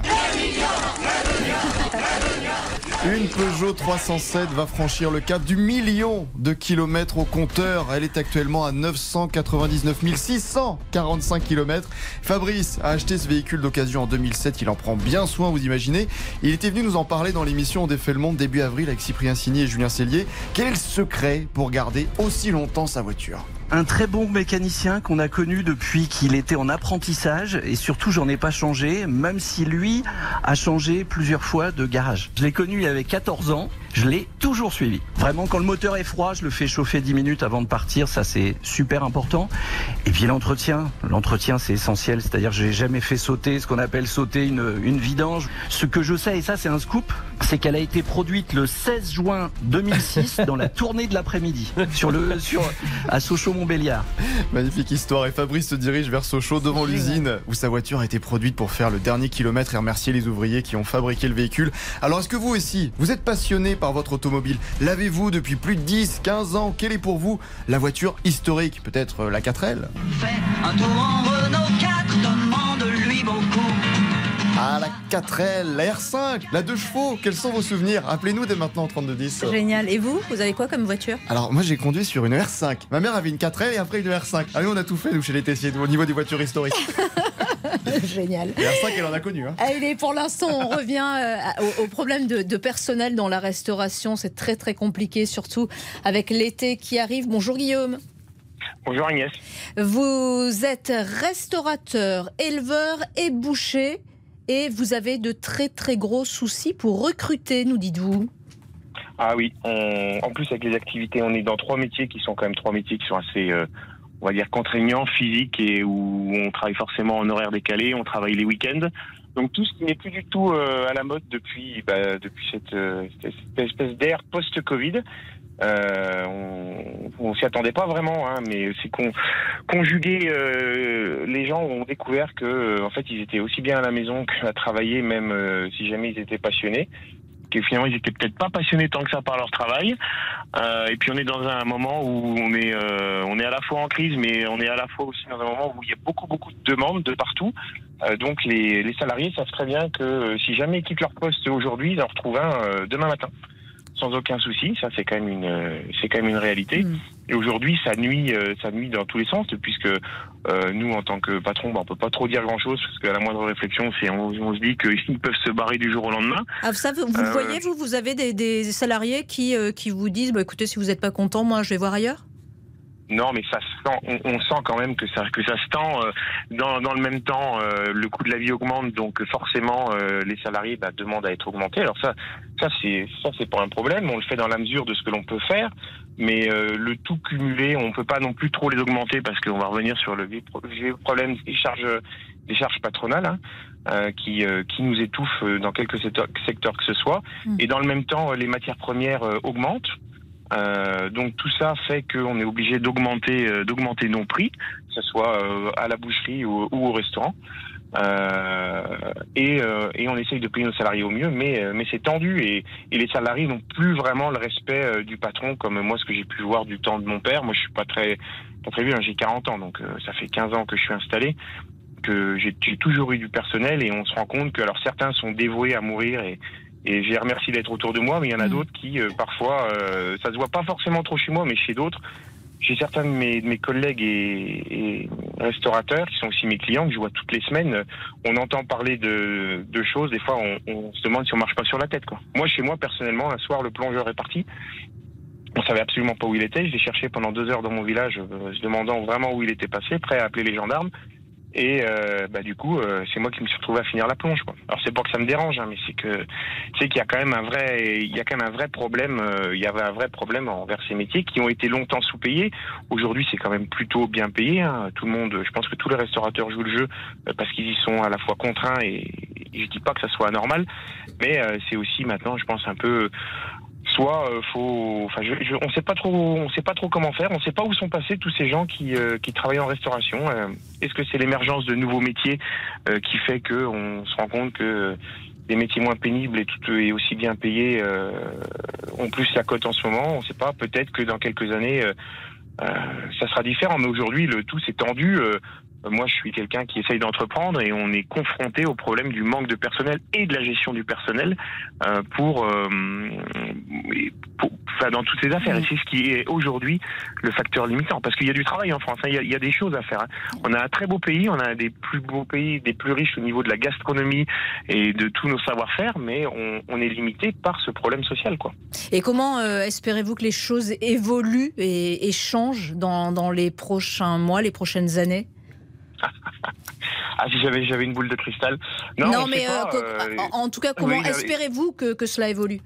Une Peugeot 307 va franchir le cap du million de kilomètres au compteur. Elle est actuellement à 999 645 kilomètres. Fabrice a acheté ce véhicule d'occasion en 2007. Il en prend bien soin, vous imaginez. Il était venu nous en parler dans l'émission On défait le monde début avril avec Cyprien Signy et Julien Cellier. Quel secret pour garder aussi longtemps sa voiture? Un très bon mécanicien qu'on a connu depuis qu'il était en apprentissage et surtout j'en ai pas changé, même si lui a changé plusieurs fois de garage. Je l'ai connu il avait 14 ans, je l'ai toujours suivi. Vraiment quand le moteur est froid, je le fais chauffer 10 minutes avant de partir, ça c'est super important. Et puis l'entretien, l'entretien c'est essentiel, c'est-à-dire j'ai jamais fait sauter ce qu'on appelle sauter une, une vidange. Ce que je sais, et ça c'est un scoop, c'est qu'elle a été produite le 16 juin 2006 dans la tournée de l'après-midi sur le sur à Sochaux-Montbéliard. Magnifique histoire. Et Fabrice se dirige vers Sochaux devant l'usine où sa voiture a été produite pour faire le dernier kilomètre et remercier les ouvriers qui ont fabriqué le véhicule. Alors est-ce que vous aussi, vous êtes passionné par votre automobile L'avez-vous depuis plus de 10, 15 ans? Quelle est pour vous la voiture historique? Peut-être euh, la 4L Un tour en Renault 4, demande-lui beaucoup. Ah, la 4L, la R5, la 2 chevaux. Quels sont vos souvenirs? Appelez-nous dès maintenant au 3210. Génial. Et vous, vous avez quoi comme voiture? Alors moi j'ai conduit sur une R5. Ma mère avait une 4L et après une R5. Ah oui on a tout fait nous chez les Tessiers au niveau des voitures historiques. Génial. Et R5 elle en a connu. Hein. Allez, pour l'instant, on revient euh, au, au problème de, de personnel dans la restauration. C'est très très compliqué, surtout avec l'été qui arrive. Bonjour Guillaume. Bonjour Agnès. Vous êtes restaurateur, éleveur et boucher et vous avez de très très gros soucis pour recruter, nous dites-vous. Ah oui, on- en plus avec les activités, on est dans trois métiers qui sont quand même trois métiers qui sont assez, euh, on va dire, contraignants, physiques et où on travaille forcément en horaire décalé, on travaille les week-ends. Donc tout ce qui n'est plus du tout euh, à la mode depuis, bah, depuis cette, euh, cette espèce d'ère post-Covid. Euh, on, on s'y attendait pas vraiment, hein, mais c'est qu'on conjugué, les gens ont découvert que en fait ils étaient aussi bien à la maison qu'à travailler, même si jamais ils étaient passionnés. Que finalement ils étaient peut-être pas passionnés tant que ça par leur travail. Euh, et puis on est dans un moment où on est euh, on est à la fois en crise, mais on est à la fois aussi dans un moment où il y a beaucoup beaucoup de demandes de partout. Euh, donc les, les salariés savent très bien que si jamais ils quittent leur poste aujourd'hui, ils en retrouvent un demain matin sans aucun souci. Ça, c'est quand même une, euh, c'est quand même une réalité. Et aujourd'hui, ça nuit, euh, ça nuit dans tous les sens, puisque euh, nous, en tant que patron, bah, on peut pas trop dire grand-chose, parce qu'à la moindre réflexion, c'est on, on se dit qu'ils peuvent se barrer du jour au lendemain. Ah, ça, vous vous Euh, voyez, vous, vous avez des, des salariés qui, euh, qui vous disent bah, écoutez, si vous n'êtes pas content, moi, je vais voir ailleurs? Non, mais ça se sent, on, on sent quand même que ça, que ça se tend. euh, dans, dans le même temps, euh, le coût de la vie augmente, donc forcément, euh, les salariés bah, demandent à être augmentés. Alors ça, ça c'est ça c'est pas un problème. On le fait dans la mesure de ce que l'on peut faire, mais euh, le tout cumulé, on peut pas non plus trop les augmenter parce qu'on va revenir sur le problème des charges des charges patronales. hein, euh, qui, euh, qui nous étouffent euh, dans quelques secteurs, secteurs que ce soit. Et dans le même temps, les matières premières euh, augmentent. Euh, donc tout ça fait qu'on est obligé d'augmenter euh, d'augmenter nos prix, que ce soit euh, à la boucherie ou, ou au restaurant. Euh, et, euh, et on essaye de payer nos salariés au mieux, mais, euh, mais c'est tendu et, et les salariés n'ont plus vraiment le respect du patron comme moi ce que j'ai pu voir du temps de mon père. Moi je suis pas très pas très vieux, hein, j'ai 40 ans donc ça fait 15 ans que je suis installé, que j'ai toujours eu du personnel et on se rend compte que alors certains sont dévoués à mourir et et j'ai remercié d'être autour de moi, mais il y en a d'autres qui, euh, parfois, euh, ça se voit pas forcément trop chez moi, mais chez d'autres, j'ai certains de mes, de mes collègues et, et restaurateurs qui sont aussi mes clients que je vois toutes les semaines. euh, On entend parler de, de choses. Des fois, on, on se demande si on marche pas sur la tête. Quoi. Moi, chez moi, personnellement, un soir, le plongeur est parti. On savait absolument pas où il était. Je l'ai cherché pendant deux heures dans mon village, euh, se demandant vraiment où il était passé, prêt à appeler les gendarmes. Et euh, bah, du coup, euh, c'est moi qui me suis retrouvé à finir la plonge. Quoi. Alors c'est pas que ça me dérange, hein, mais c'est que c'est qu'il y a quand même un vrai, il y a quand même un vrai problème. euh, il y avait un vrai problème envers ces métiers qui ont été longtemps sous-payés. Aujourd'hui, c'est quand même plutôt bien payé. hein. Tout le monde, je pense que tous les restaurateurs jouent le jeu euh, parce qu'ils y sont à la fois contraints et, je dis pas que ça soit anormal, mais euh, c'est aussi maintenant, je pense un peu soit euh, faut enfin je, je- on sait pas trop on sait pas trop comment faire. On sait pas où sont passés tous ces gens qui euh, travaillent en restauration. Euh, est-ce que c'est l'émergence de nouveaux métiers euh, qui fait que on se rend compte que des métiers moins pénibles et tout et aussi bien payés euh, ont plus la cote en ce moment? On sait pas. Peut-être que dans quelques années ça sera différent. Mais aujourd'hui le tout s'est tendu. Moi, je suis quelqu'un qui essaye d'entreprendre et on est confronté au problème du manque de personnel et de la gestion du personnel pour, et pour- enfin, dans toutes ces affaires. Et c'est ce qui est aujourd'hui le facteur limitant. Parce qu'il y a du travail en France, hein. il, y a, il y a des choses à faire. hein. On a un très beau pays, on a un des plus beaux pays, des plus riches au niveau de la gastronomie et de tous nos savoir-faire, mais on, on est limité par ce problème social. quoi. Et comment euh, espérez-vous que les choses évoluent et, et changent dans, dans les prochains mois, les prochaines années? Ah, si j'avais j'avais une boule de cristal. Non, on mais euh, euh, en, en tout cas, comment oui, espérez-vous que, que cela évolue?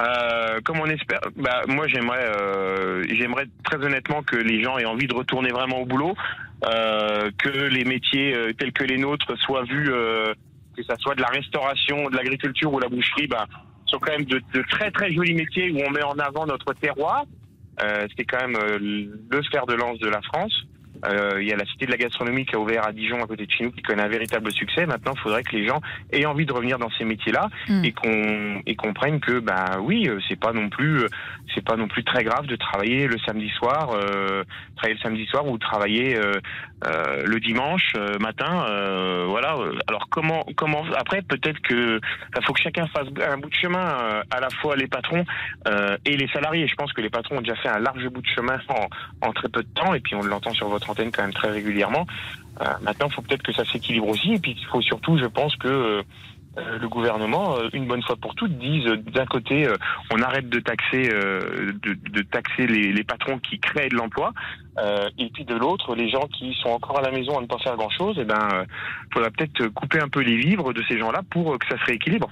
Euh, comme on espère, bah, moi j'aimerais, euh, j'aimerais très honnêtement que les gens aient envie de retourner vraiment au boulot, euh, que les métiers euh, tels que les nôtres soient vus, euh, que ça soit de la restauration, de l'agriculture ou la boucherie, bah, sont quand même de, de très très jolis métiers où on met en avant notre terroir. C'est quand même le fer de lance de la France. Euh, Il y a la Cité de la Gastronomie qui a ouvert à Dijon à côté de chez nous qui connaît un véritable succès. Maintenant, il faudrait que les gens aient envie de revenir dans ces métiers-là et qu'on et comprennent que bah oui, euh, c'est pas non plus euh, c'est pas non plus très grave de travailler le samedi soir, euh, travailler le samedi soir ou travailler euh, euh, le dimanche euh, matin. euh, voilà. Alors comment comment après peut-être que il faut que chacun fasse un bout de chemin euh, à la fois les patrons et les salariés. Je pense que les patrons ont déjà fait un large bout de chemin en, en très peu de temps et puis on l'entend sur votre antenne quand même très régulièrement. Maintenant, il faut peut-être que ça s'équilibre aussi et puis il faut surtout, je pense que le gouvernement, euh, une bonne fois pour toutes, dise euh, d'un côté, euh, on arrête de taxer, euh, de, de taxer les, les patrons qui créent de l'emploi, euh, et puis de l'autre, les gens qui sont encore à la maison à ne pas faire grand-chose, et ben, euh, faudra peut-être couper un peu les vivres de ces gens-là pour euh, que ça se rééquilibre.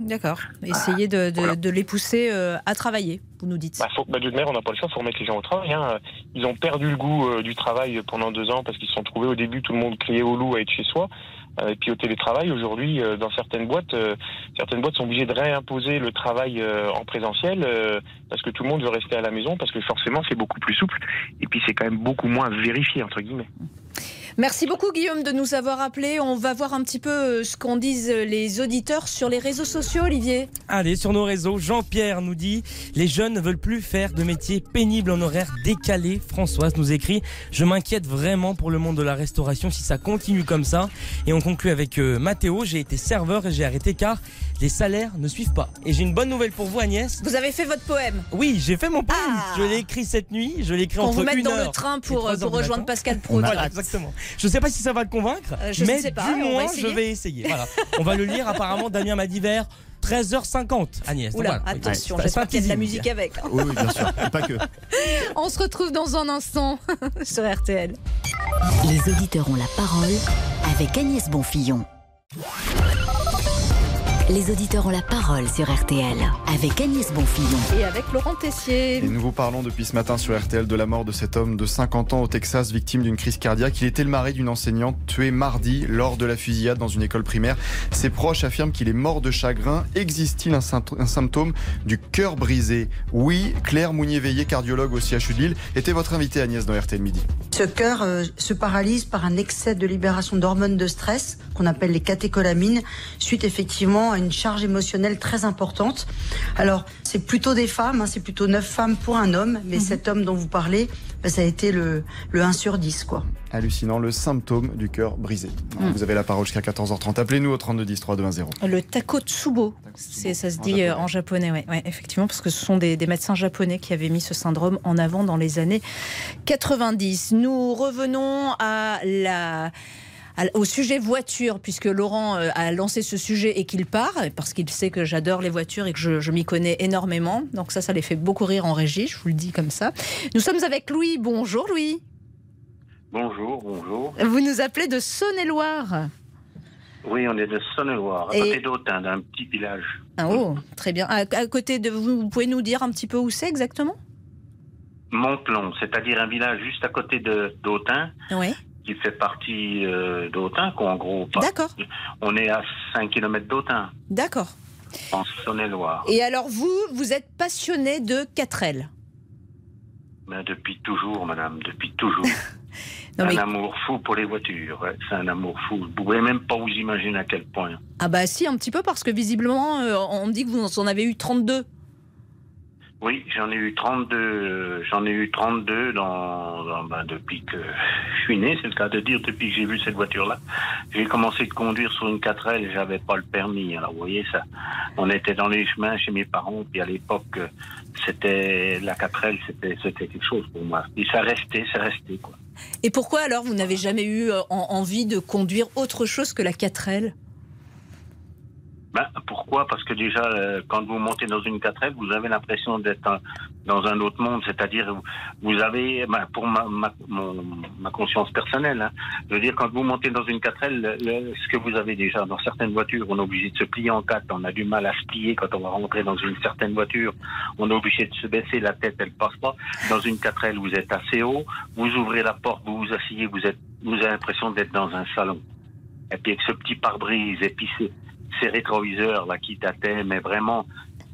D'accord. Essayez de, de- de les pousser euh, à travailler, vous nous dites. Bah, faut, bah, de manière, on n'a pas le choix, il faut remettre les gens au travail. hein. Ils ont perdu le goût euh, du travail pendant deux ans parce qu'ils se sont trouvés au début, tout le monde criait au loup à être chez soi. Euh, et puis au télétravail, aujourd'hui, euh, dans certaines boîtes, euh, certaines boîtes sont obligées de réimposer le travail en présentiel parce que tout le monde veut rester à la maison parce que forcément c'est beaucoup plus souple et puis c'est quand même beaucoup moins vérifié entre guillemets. Merci beaucoup Guillaume de nous avoir appelés. On va voir un petit peu euh, ce qu'en disent les auditeurs sur les réseaux sociaux, Olivier. Allez, sur nos réseaux, Jean-Pierre nous dit Les jeunes ne veulent plus faire de métiers pénibles en horaire décalé. Françoise nous écrit Je m'inquiète vraiment pour le monde de la restauration si ça continue comme ça. Et on conclut avec euh, Mathéo J'ai été serveur et j'ai arrêté car les salaires ne suivent pas. Et j'ai une bonne nouvelle pour vous, Agnès. Vous avez fait votre poème Oui, j'ai fait mon poème. Je l'ai écrit cette nuit. Je l'ai écrit Qu'on entre vous mette une dans le train pour, pour rejoindre. Pascal Pro. Voilà, exactement. Je sais pas si ça va te convaincre, Euh, je mais ne sais pas, du on va moins, je vais essayer. Voilà. On va le lire. Apparemment, Damien m'a dit vers 13h50, Agnès. Oula, Voilà. attention, Ouais, j'espère un qu'il y a de la musique avec. Oui, oui, bien sûr. Et pas que. On se retrouve dans un instant sur RTL. Les auditeurs ont la parole avec Agnès Bonfillon. Les auditeurs ont la parole sur RTL avec Agnès Bonfillon. Et avec Laurent Tessier. Et nous vous parlons depuis ce matin sur RTL de la mort de cet homme de 50 ans au Texas, victime d'une crise cardiaque. Il était le mari d'une enseignante tuée mardi lors de la fusillade dans une école primaire. Ses proches affirment qu'il est mort de chagrin. Existe-t-il un, symptô- un symptôme du cœur brisé? Oui, Claire Mounier-Veillé, cardiologue au CHU de Lille, était votre invitée Agnès dans RTL Midi. Ce cœur euh, se paralyse par un excès de libération d'hormones de stress qu'on appelle les catécholamines, suite effectivement à une charge émotionnelle très importante. Alors, c'est plutôt des femmes, hein, c'est plutôt 9 femmes pour un homme, mais cet homme dont vous parlez, bah, ça a été le, le 1 sur 10, quoi. Hallucinant, le symptôme du cœur brisé. Mm. Vous avez la parole jusqu'à 14h30. Appelez-nous au 32 10 321 Le takotsubo, c'est ça se dit euh, en japonais, ouais, ouais, effectivement, parce que ce sont des, des médecins japonais qui avaient mis ce syndrome en avant dans les années 90. Nous revenons à la au sujet voiture, puisque Laurent euh, a lancé ce sujet et qu'il part, parce qu'il sait que j'adore les voitures et que je, je m'y connais énormément. Donc ça, ça les fait beaucoup rire en régie, je vous le dis comme ça. Nous sommes avec Louis. Bonjour Louis. Bonjour, bonjour. Vous nous appelez de Saône-et-Loire. Oui, on est de Saône-et-Loire, à Et- côté d'Autun, d'un petit village. Ah, oh, très bien. À, à côté de vous, vous pouvez nous dire un petit peu où c'est exactement? Montlon, c'est-à-dire un village juste à côté de d'Autun, Oui. Qui fait partie euh, d'Autun, qu'en gros. D'accord. On est à 5 km d'Autun, D'accord. en Saône-et-Loire. Et alors vous, vous êtes passionné de 4L. Mais depuis toujours, madame, depuis toujours. Non, un amour fou pour les voitures, ouais, c'est un amour fou. Vous pouvez même pas vous imaginer à quel point. Ah bah si, un petit peu, parce que visiblement, euh, on dit que vous en avez eu 32. Oui, j'en ai eu 32, euh, j'en ai eu 32 dans, ben, depuis que je suis né, c'est le cas de dire, depuis que j'ai vu cette voiture-là. J'ai commencé de conduire sur une 4L, j'avais pas le permis. Alors vous voyez ça, on était dans les chemins chez mes parents, puis à l'époque, euh, c'était la 4L, c'était c'était quelque chose pour moi. Et ça restait, c'est resté quoi. Et pourquoi alors vous n'avez jamais eu euh, en- envie de conduire autre chose que la 4L Ben, pourquoi? Parce que déjà, euh, quand vous montez dans une 4L, vous avez l'impression d'être dans un autre monde. C'est-à-dire, vous- avez, ben, pour ma, ma, ma conscience personnelle, hein, je veux dire, quand vous montez dans une 4L, le- le- ce que vous avez déjà dans certaines voitures, on est obligé de se plier en quatre. On a du mal à se plier quand on va rentrer dans une certaine voiture. On est obligé de se baisser la tête, elle passe pas. Dans une 4L, vous êtes assez haut. Vous ouvrez la porte, vous vous asseyez, vous êtes, vous avez l'impression d'être dans un salon. Et puis avec ce petit pare-brise, puis ces, rétroviseurs là qui dataient, mais vraiment,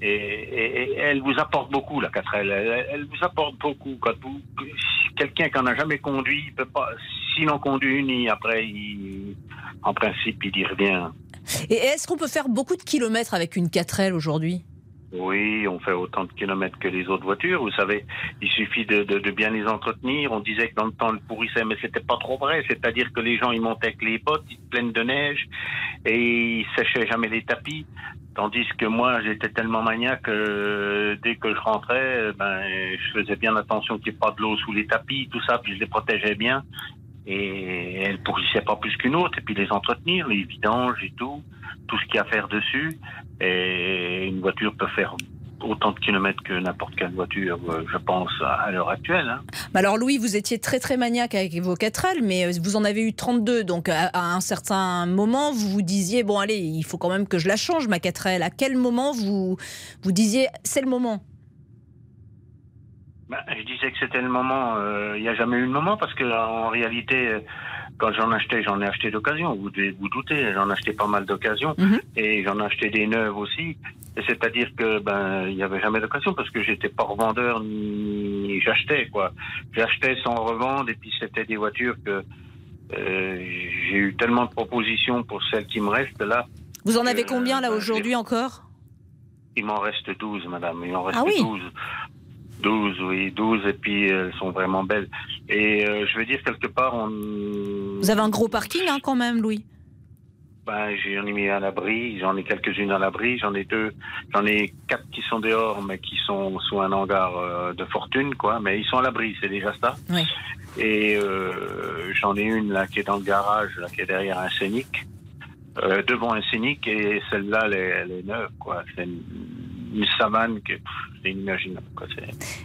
et, elle vous apporte beaucoup la 4L. Elle, vous apporte beaucoup. Quand quelqu'un qui en a jamais conduit, il peut pas. S'il en conduit une, après, en principe, il y revient. Et est-ce qu'on peut faire beaucoup de kilomètres avec une 4L aujourd'hui? Oui, on fait autant de kilomètres que les autres voitures. Vous savez, il suffit de, bien les entretenir. On disait que dans le temps, le pourrissait, mais c'était pas trop vrai. C'est-à-dire que les gens, ils montaient avec les bottes, ils pleines de neige, et ils séchaient jamais les tapis. Tandis que moi, j'étais tellement maniaque que dès que je rentrais, ben, je faisais bien attention qu'il n'y ait pas de l'eau sous les tapis, tout ça, puis je les protégeais bien. Et elles pourrissaient pas plus qu'une autre. Et puis les entretenir, les vidanges et tout, tout ce qu'il y a à faire dessus. Et une voiture peut faire autant de kilomètres que n'importe quelle voiture, euh, je pense, à, l'heure actuelle. hein. Alors Louis, vous étiez très très maniaque avec vos 4L, mais euh, vous en avez eu 32. Donc à, un certain moment, vous vous disiez, bon allez, il faut quand même que je la change, ma 4L. À quel moment vous vous disiez, c'est le moment? Ben, je disais que c'était le moment. euh, Il n'y a jamais eu le moment parce que en réalité, quand j'en achetais, j'en ai acheté d'occasion. Vous devez vous douter, j'en achetais pas mal d'occasions et j'en ai acheté des neuves aussi. C'est-à-dire que ben il n'y avait jamais d'occasion parce que j'étais pas revendeur ni j'achetais quoi. J'achetais sans revendre et puis c'était des voitures que euh, j'ai eu tellement de propositions pour celles qui me restent là. Vous en avez Euh, combien là ben, aujourd'hui encore? Il m'en reste 12, madame. Il m'en reste Ah oui 12. 12, oui, 12, et puis euh, elles sont vraiment belles. Et euh, je veux dire, quelque part, on... Vous avez un gros parking hein, quand même, Louis? Ben, j'en ai mis à l'abri, j'en ai quelques-unes à l'abri, j'en ai deux, j'en ai quatre qui sont dehors, mais qui sont sous un hangar euh, de fortune, quoi. Mais ils sont à l'abri, c'est déjà ça. Oui. Et euh, j'en ai une là qui est dans le garage, là, qui est derrière un scénic, devant un scénic, et celle-là, elle, est- elle est neuve, quoi. C'est une, une savane que c'est inimaginable,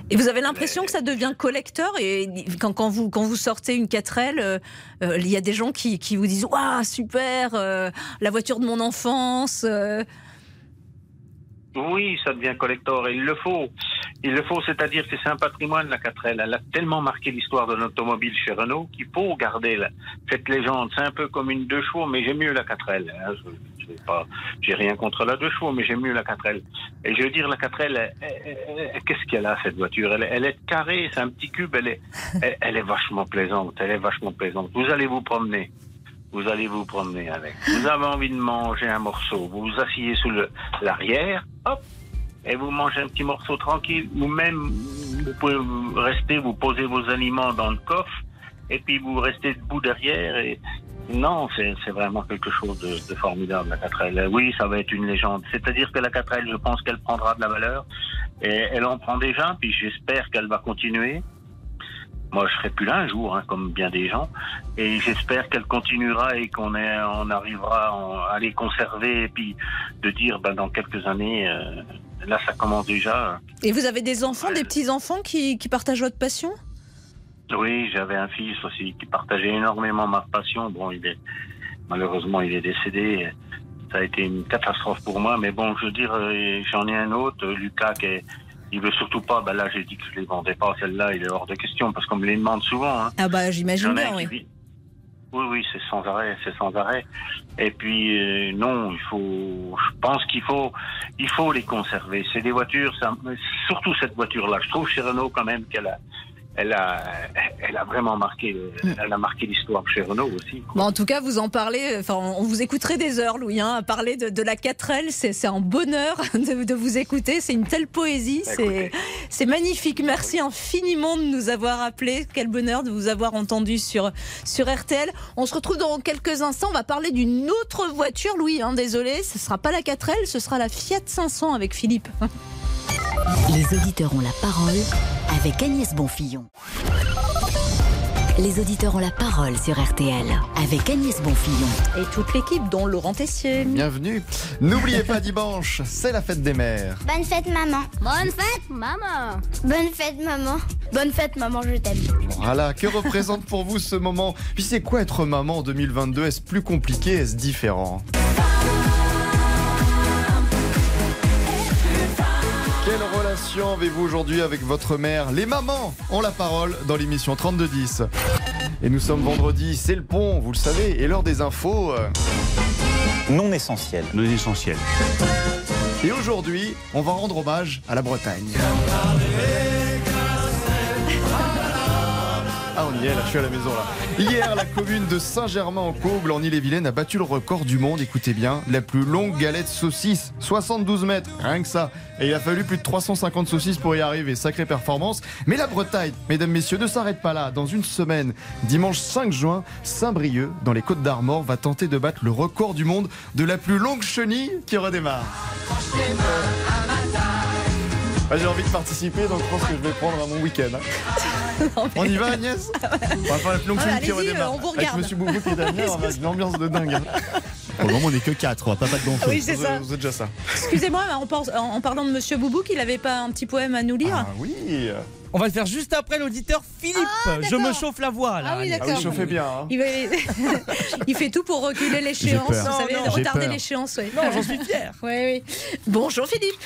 Et vous avez l'impression que ça devient collector et quand, quand vous, quand vous sortez une 4L, euh, euh, il y a des gens qui, qui vous disent Waouh, super, euh, la voiture de mon enfance. euh. Oui, ça devient collector et il le faut. Il le faut, c'est-à-dire que c'est un patrimoine, la 4L. Elle a tellement marqué l'histoire de l'automobile chez Renault qu'il faut garder cette légende. C'est un peu comme une deux chevaux, mais j'aime mieux la 4L. hein. Je, pas, j'ai rien contre la deux chevaux, mais j'aime mieux la 4L. Et je veux dire, la 4L, elle- elle- elle- qu'est-ce qu'elle a, cette voiture? Elle, est- carrée, c'est un petit cube, elle est, elle, est vachement plaisante. Elle est vachement plaisante. Vous allez vous promener. Vous allez vous promener avec. Vous avez envie de manger un morceau. Vous vous asseyez sous l'arrière, hop, et vous mangez un petit morceau tranquille. Ou même, vous pouvez rester, vous posez vos aliments dans le coffre, et puis vous restez debout derrière. Et non, c'est vraiment quelque chose de, de formidable, la 4L. Oui, ça va être une légende. C'est-à-dire que la 4L, je pense qu'elle prendra de la valeur. Et elle en prend déjà, puis j'espère qu'elle va continuer. Moi, je serai plus là un jour, hein, comme bien des gens, et j'espère qu'elle continuera et qu'on on arrivera à les conserver et puis de dire, ben, dans quelques années, euh, là, ça commence déjà. Et vous avez des enfants, des petits-enfants qui, qui partagent votre passion? Oui, j'avais un fils aussi qui partageait énormément ma passion. Bon, il est malheureusement il est décédé. Ça a été une catastrophe pour moi, mais bon, je veux dire, euh, j'en ai un autre, Lucas, qui est, il veut surtout pas. Ben là, j'ai dit que je les vendais pas. Celle-là, il est hors de question parce qu'on me les demande souvent. Hein. Ah bah j'imagine bien, oui. vit- Oui, oui, c'est sans arrêt, c'est sans arrêt. Et puis euh, non, il faut, je pense qu'il faut, il faut les conserver. C'est des voitures, ça, surtout cette voiture-là. Je trouve chez Renault quand même qu'elle a, elle a, elle a vraiment marqué, elle a marqué l'histoire chez Renault aussi. Bon, en tout cas, vous en parlez, enfin, on vous écouterait des heures, Louis, hein, à parler de, de la 4L. C'est un bonheur de, de vous écouter. C'est une telle poésie. C'est c'est magnifique. Merci infiniment de nous avoir appelés. Quel bonheur de vous avoir entendu sur, sur RTL. On se retrouve dans quelques instants. On va parler d'une autre voiture, Louis. Hein, désolé, ce sera pas la 4L, ce sera la Fiat 500 avec Philippe. Les auditeurs ont la parole avec Agnès Bonfillon. Les auditeurs ont la parole sur RTL avec Agnès Bonfillon. Et toute l'équipe, dont Laurent Tessier. Bienvenue. N'oubliez pas dimanche, c'est la fête des mères. Bonne fête maman. Bonne fête maman. Bonne fête maman. Bonne fête maman, je t'aime. Voilà, que représente pour vous ce moment? Puis c'est quoi être maman en 2022 Est-ce plus compliqué? Est-ce différent? Quelle relation avez-vous aujourd'hui avec votre mère Les mamans ont la parole dans l'émission 3210. Et nous sommes vendredi, c'est le pont, vous le savez, et l'heure des infos. euh, Non essentiel. Non essentiel. Et aujourd'hui, on va rendre hommage à la Bretagne. Hier, la commune de Saint-Germain-en-Comble, en Ille-et-Vilaine, a battu le record du monde, écoutez bien, la plus longue galette saucisse, 72 mètres, rien que ça. Et il a fallu plus de 350 saucisses pour y arriver, sacrée performance. Mais la Bretagne, mesdames, messieurs, ne s'arrête pas là. Dans une semaine, dimanche 5 juin, Saint-Brieuc, dans les Côtes d'Armor, va tenter de battre le record du monde de la plus longue chenille qui redémarre. Ah, J'ai envie de participer, donc je pense que je vais prendre à mon week-end. hein. On y va Agnès On va faire la Ah, chenille qui allez-y, redémarre. on vous Avec regarde. Monsieur Boubou qui est derrière, on va une ambiance de dingue. hein. Pour le moment, on n'est que 4, on va pas pas de gonfler. Oui, c'est ça. Vous êtes déjà ça. Excusez-moi, mais en, par- en parlant de Monsieur Boubou, qu'il n'avait pas un petit poème à nous lire Ah oui. On va le faire juste après l'auditeur Philippe. je me chauffe la voix là. Ah oui, Agnès. d'accord. chauffez bien. hein. Il, va- il fait tout pour reculer l'échéance, J'ai vous peur. savez, Non, non. J'ai retarder peur. l'échéance. ouais. Non, j'en suis fier. Oui, oui. Bonjour Philippe.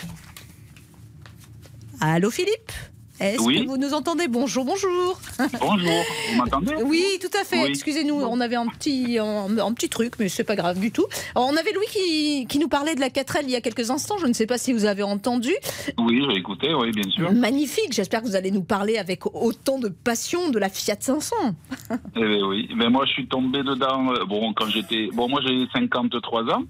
Allô Philippe? Est-ce Oui. que vous nous entendez? Bonjour, bonjour. Bonjour, vous m'entendez? Oui, tout à fait. Oui. Excusez-nous, on avait un petit, un, un petit truc, mais c'est pas grave du tout. Alors, on avait Louis qui, qui nous parlait de la 4L il y a quelques instants. Je ne sais pas si vous avez entendu. Oui, j'ai écouté, oui, bien sûr. Magnifique. J'espère que vous allez nous parler avec autant de passion de la Fiat 500. Eh ben oui, mais moi je suis tombé dedans, euh, bon, quand j'étais. Bon, moi j'ai 53 ans.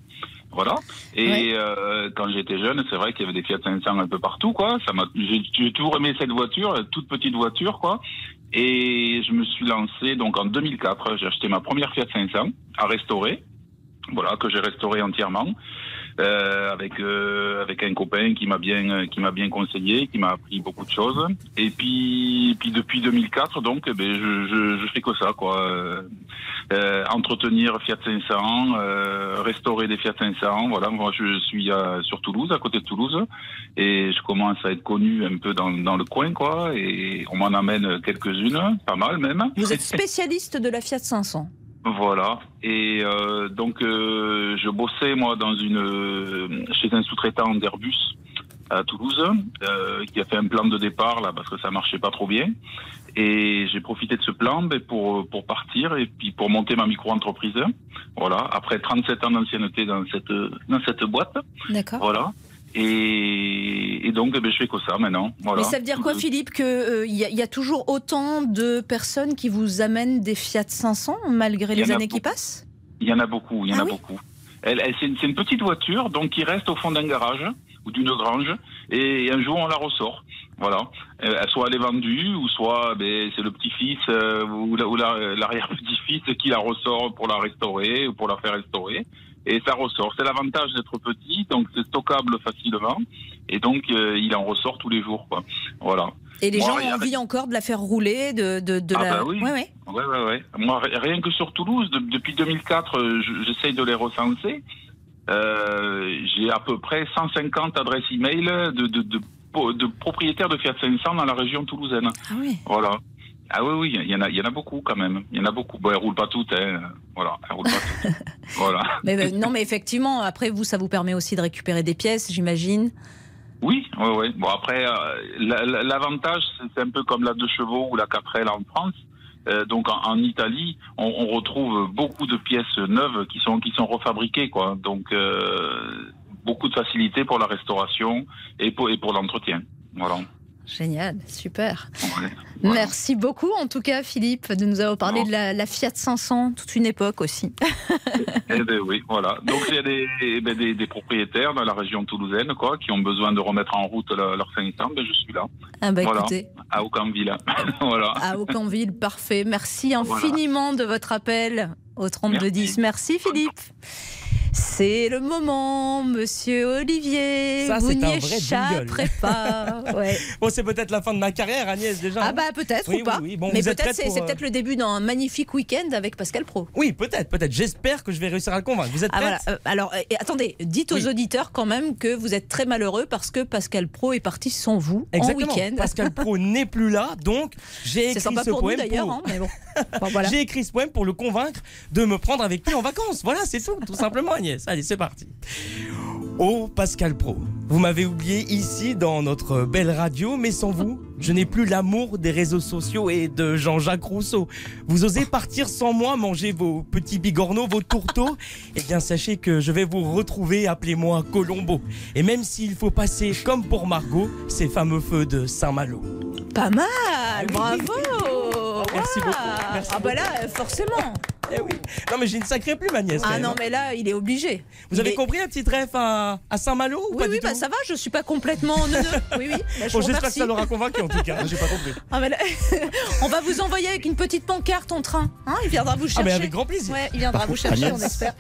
Voilà. Et euh, quand j'étais jeune, c'est vrai qu'il y avait des Fiat 500 un peu partout, quoi. Ça m'a, j'ai, j'ai toujours aimé cette voiture, toute petite voiture, quoi. Et je me suis lancé donc en 2004. J'ai acheté ma première Fiat 500 à restaurer, voilà, que j'ai restauré entièrement. Euh, avec euh, avec un copain qui m'a bien euh, qui m'a bien conseillé, qui m'a appris beaucoup de choses. Et puis puis depuis 2004 donc eh ben je, je je fais que ça quoi. Euh, euh, entretenir Fiat 500, euh, restaurer des Fiat 500. Voilà, moi je suis euh, sur Toulouse, à côté de Toulouse, et je commence à être connu un peu dans dans le coin quoi. Et on m'en amène quelques-unes, pas mal même. Vous êtes spécialiste de la Fiat 500. Voilà. Et euh, donc, euh, je bossais moi dans une euh, chez un sous-traitant d'Airbus à Toulouse, euh, qui a fait un plan de départ là parce que ça marchait pas trop bien. Et j'ai profité de ce plan ben, pour pour partir et puis pour monter ma micro-entreprise. Voilà. Après 37 ans d'ancienneté dans cette dans cette boîte. D'accord. Voilà. Et, et donc, ben, je fais que ça maintenant. Voilà. Mais ça veut dire quoi, Philippe Qu'il y, a- il y a toujours autant de personnes qui vous amènent des Fiat 500 malgré les années qui passent? Il y en a beaucoup, il y en Ah a oui? beaucoup. Elle, elle- c'est une, petite voiture, donc qui reste au fond d'un garage ou d'une grange, et un jour on la ressort. Voilà. Euh, soit elle est vendue, ou soit ben, c'est le petit-fils euh, ou la- ou la- l'arrière-petit-fils qui la ressort pour la restaurer ou pour la faire restaurer. Et ça ressort. C'est l'avantage d'être petit, donc c'est stockable facilement, et donc euh, il en ressort tous les jours. Quoi. Voilà. Et les Moi, gens ont envie encore de la faire rouler, de, de, de ah la. bah oui. Ouais, ouais. Ouais. Moi, ri- rien que sur Toulouse, de- depuis 2004, euh, je- j'essaye de les recenser. Euh, J'ai à peu près 150 adresses email de, de, de propriétaires de Fiat 500 dans la région toulousaine. Ah oui. Voilà. Ah oui, oui, il y en a, il y en a beaucoup quand même. Il y en a beaucoup. Bon, elles roulent pas toutes, hein. Voilà, elles roulent pas toutes. voilà. Mais, mais non, mais effectivement, après, vous, ça vous permet aussi de récupérer des pièces, j'imagine. Oui, oui, oui. Bon, après, euh, la- la- l'avantage, c'est- un peu comme la 2 chevaux ou la 4L en France. Euh, donc en, en Italie, on, on retrouve beaucoup de pièces neuves qui sont qui sont refabriquées, quoi. Donc euh, beaucoup de facilité pour la restauration et pour et pour l'entretien. Voilà. Génial, super. Ouais. Merci beaucoup, en tout cas, Philippe, de nous avoir parlé de la, la Fiat 500, toute une époque aussi. Eh ben oui, voilà. Donc il y a des, eh ben, des, des propriétaires dans la région toulousaine, quoi, qui ont besoin de remettre en route leur, leur 500. Ben je suis là. Ah bah voilà. écoutez. À Aucanville. voilà. À Aucanville, parfait. Merci infiniment de votre appel au 3210. Merci, Philippe. C'est le moment, monsieur Olivier. Ça, Vous c'est n'y échapperez pas. Ouais. Bon, c'est peut-être la fin de ma carrière, Agnès, déjà. Ah hein. bah peut-être Oui, ou pas. oui, oui. Bon, Mais peut-être c'est pour, euh, peut-être le début d'un magnifique week-end avec Pascal Pro. Oui, peut-être, peut-être. J'espère que je vais réussir à le convaincre. Vous êtes Ah, voilà. Euh, alors, euh, attendez, dites aux auditeurs quand même que vous êtes très malheureux parce que Pascal Pro est parti sans vous Exactement. en week-end. Pascal Pro n'est plus là, donc j'ai écrit ce pour poème d'ailleurs, pour- hein, mais bon. Bon, voilà. J'ai écrit ce poème pour le convaincre de me prendre avec lui en vacances. Voilà, c'est tout, tout simplement, Allez, c'est parti. Oh Pascal Pro, vous m'avez oublié ici dans notre belle radio, mais sans vous, je n'ai plus l'amour des réseaux sociaux et de Jean-Jacques Rousseau. Vous osez partir sans moi, manger vos petits bigorneaux, vos tourteaux? Eh bien, sachez que je vais vous retrouver, appelez-moi Colombo. Et même s'il faut passer, comme pour Margot, ces fameux feux de Saint-Malo. Pas mal, bravo. Merci beaucoup, merci ah bah là, forcément. Eh oui. Non mais j'ai une sacrée plume Agnès. Ah non, hein. mais là, il est obligé. Vous Il avez est- compris la petite ref à, à Saint-Malo ou Oui, pas oui, du bah tout? Ça va, je suis pas complètement neuneu. Oui, oui. bah, je Bon, j'espère que ça l'aura convaincu en tout cas. J'ai pas compris. Ah, mais là, on va vous envoyer avec une petite pancarte en train. Hein, il viendra vous chercher. mais avec grand plaisir. Ouais, il viendra Par vous contre, chercher, Agnès- on espère.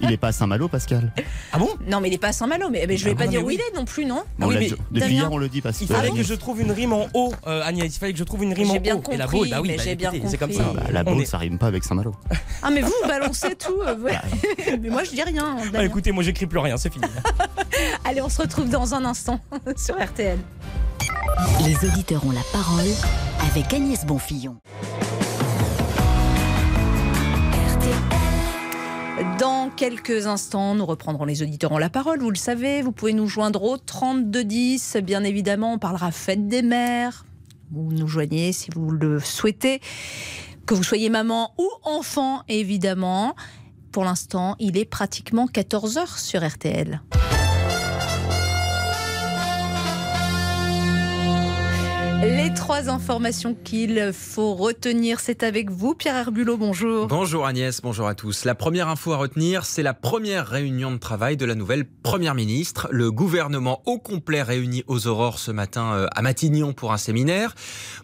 Il est pas à Saint-Malo, Pascal. Ah bon? Non, mais il est pas à Saint-Malo. Mais, mais je vais Ah pas bon, dire mais où oui. il est non plus, non? On l'a mais dit- depuis Damien hier, on le dit parce Il fallait que je trouve une rime en haut, euh, Agnès. Il fallait que je trouve une rime J'ai en bien haut. Et la compris, Baule, bah oui, mais bah, j'ai bien écoutez, c'est comme ça. compris. Bah, la Baule, ça rime pas avec Saint-Malo. Ah, mais vous, vous balancez tout. euh, mais moi, je dis rien. Ah, écoutez, moi j'écris plus rien, c'est fini. Allez, on se retrouve dans un instant sur RTL. Les auditeurs ont la parole avec Agnès Bonfillon. Dans quelques instants, nous reprendrons les auditeurs ont la parole. Vous le savez, vous pouvez nous joindre au 3210. Bien évidemment, on parlera fête des mères. Vous nous joignez si vous le souhaitez. Que vous soyez maman ou enfant, évidemment. Pour l'instant, il est pratiquement 14h sur RTL. Les trois informations qu'il faut retenir, c'est avec vous, Pierre Herbulot. Bonjour. Bonjour Agnès, bonjour à tous. La première info à retenir, c'est la première réunion de travail de la nouvelle Première ministre. Le gouvernement au complet réuni aux aurores ce matin euh, à Matignon pour un séminaire.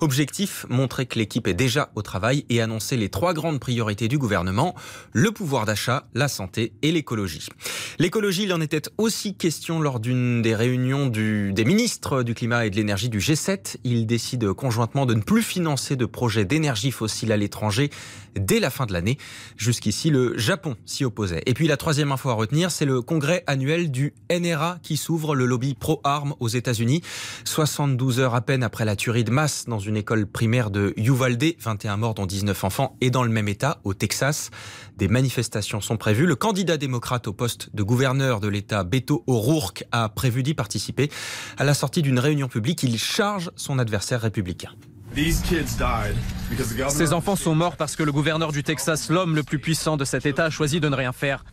Objectif, montrer que l'équipe est déjà au travail et annoncer les trois grandes priorités du gouvernement, le pouvoir d'achat, la santé et l'écologie. L'écologie, il en était aussi question lors d'une des réunions des ministres du climat et de l'énergie du G7. Ils décident conjointement de ne plus financer de projets d'énergie fossile à l'étranger dès la fin de l'année. Jusqu'ici, le Japon s'y opposait. Et puis la troisième info à retenir, c'est le congrès annuel du NRA qui s'ouvre, le lobby pro-armes aux États-Unis. 72 heures à peine après la tuerie de masse dans une école primaire de Uvalde, 21 morts dont 19 enfants, et dans le même état, au Texas. Des manifestations sont prévues. Le candidat démocrate au poste de gouverneur de l'État, Beto O'Rourke, a prévu d'y participer. À la sortie d'une réunion publique, il charge son adversaire républicain. Ces enfants sont morts parce que le gouverneur du Texas, l'homme le plus puissant de cet État, a choisi de ne rien faire.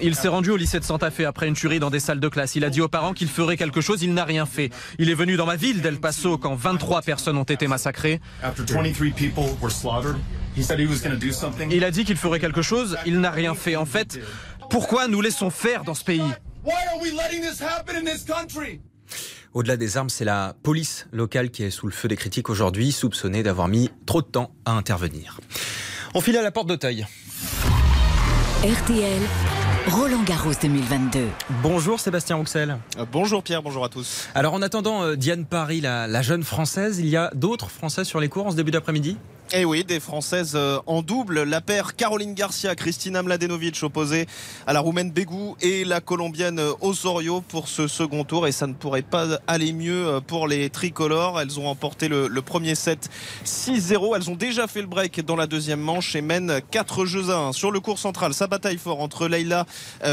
Il s'est rendu au lycée de Santa Fe après une tuerie dans des salles de classe. Il a dit aux parents qu'il ferait quelque chose, il n'a rien fait. Il est venu dans ma ville d'El Paso quand 23 personnes ont été massacrées. Il a dit qu'il ferait quelque chose, il n'a rien fait. En fait, pourquoi nous laissons faire dans ce pays? Au-delà des armes, c'est la police locale qui est sous le feu des critiques aujourd'hui, soupçonnée d'avoir mis trop de temps à intervenir. On file à la porte d'Auteuil. RTL, Roland Garros 2022. Bonjour Sébastien Rouxel. Euh, Bonjour Pierre, bonjour à tous. Alors en attendant euh, Diane Paris, la, la jeune française, il y a d'autres Françaises sur les cours en ce début d'après-midi? Et oui, des Françaises euh, en double. La paire Caroline Garcia, Christina Mladenovic opposée à la Roumaine Bégou et la Colombienne euh, Osorio pour ce second tour. Et ça ne pourrait pas aller mieux euh, pour les tricolores. Elles ont remporté le, premier set 6-0. Elles ont déjà fait le break dans la deuxième manche et mènent 4 jeux à 1. Sur le cours central, sa bataille fort entre Leila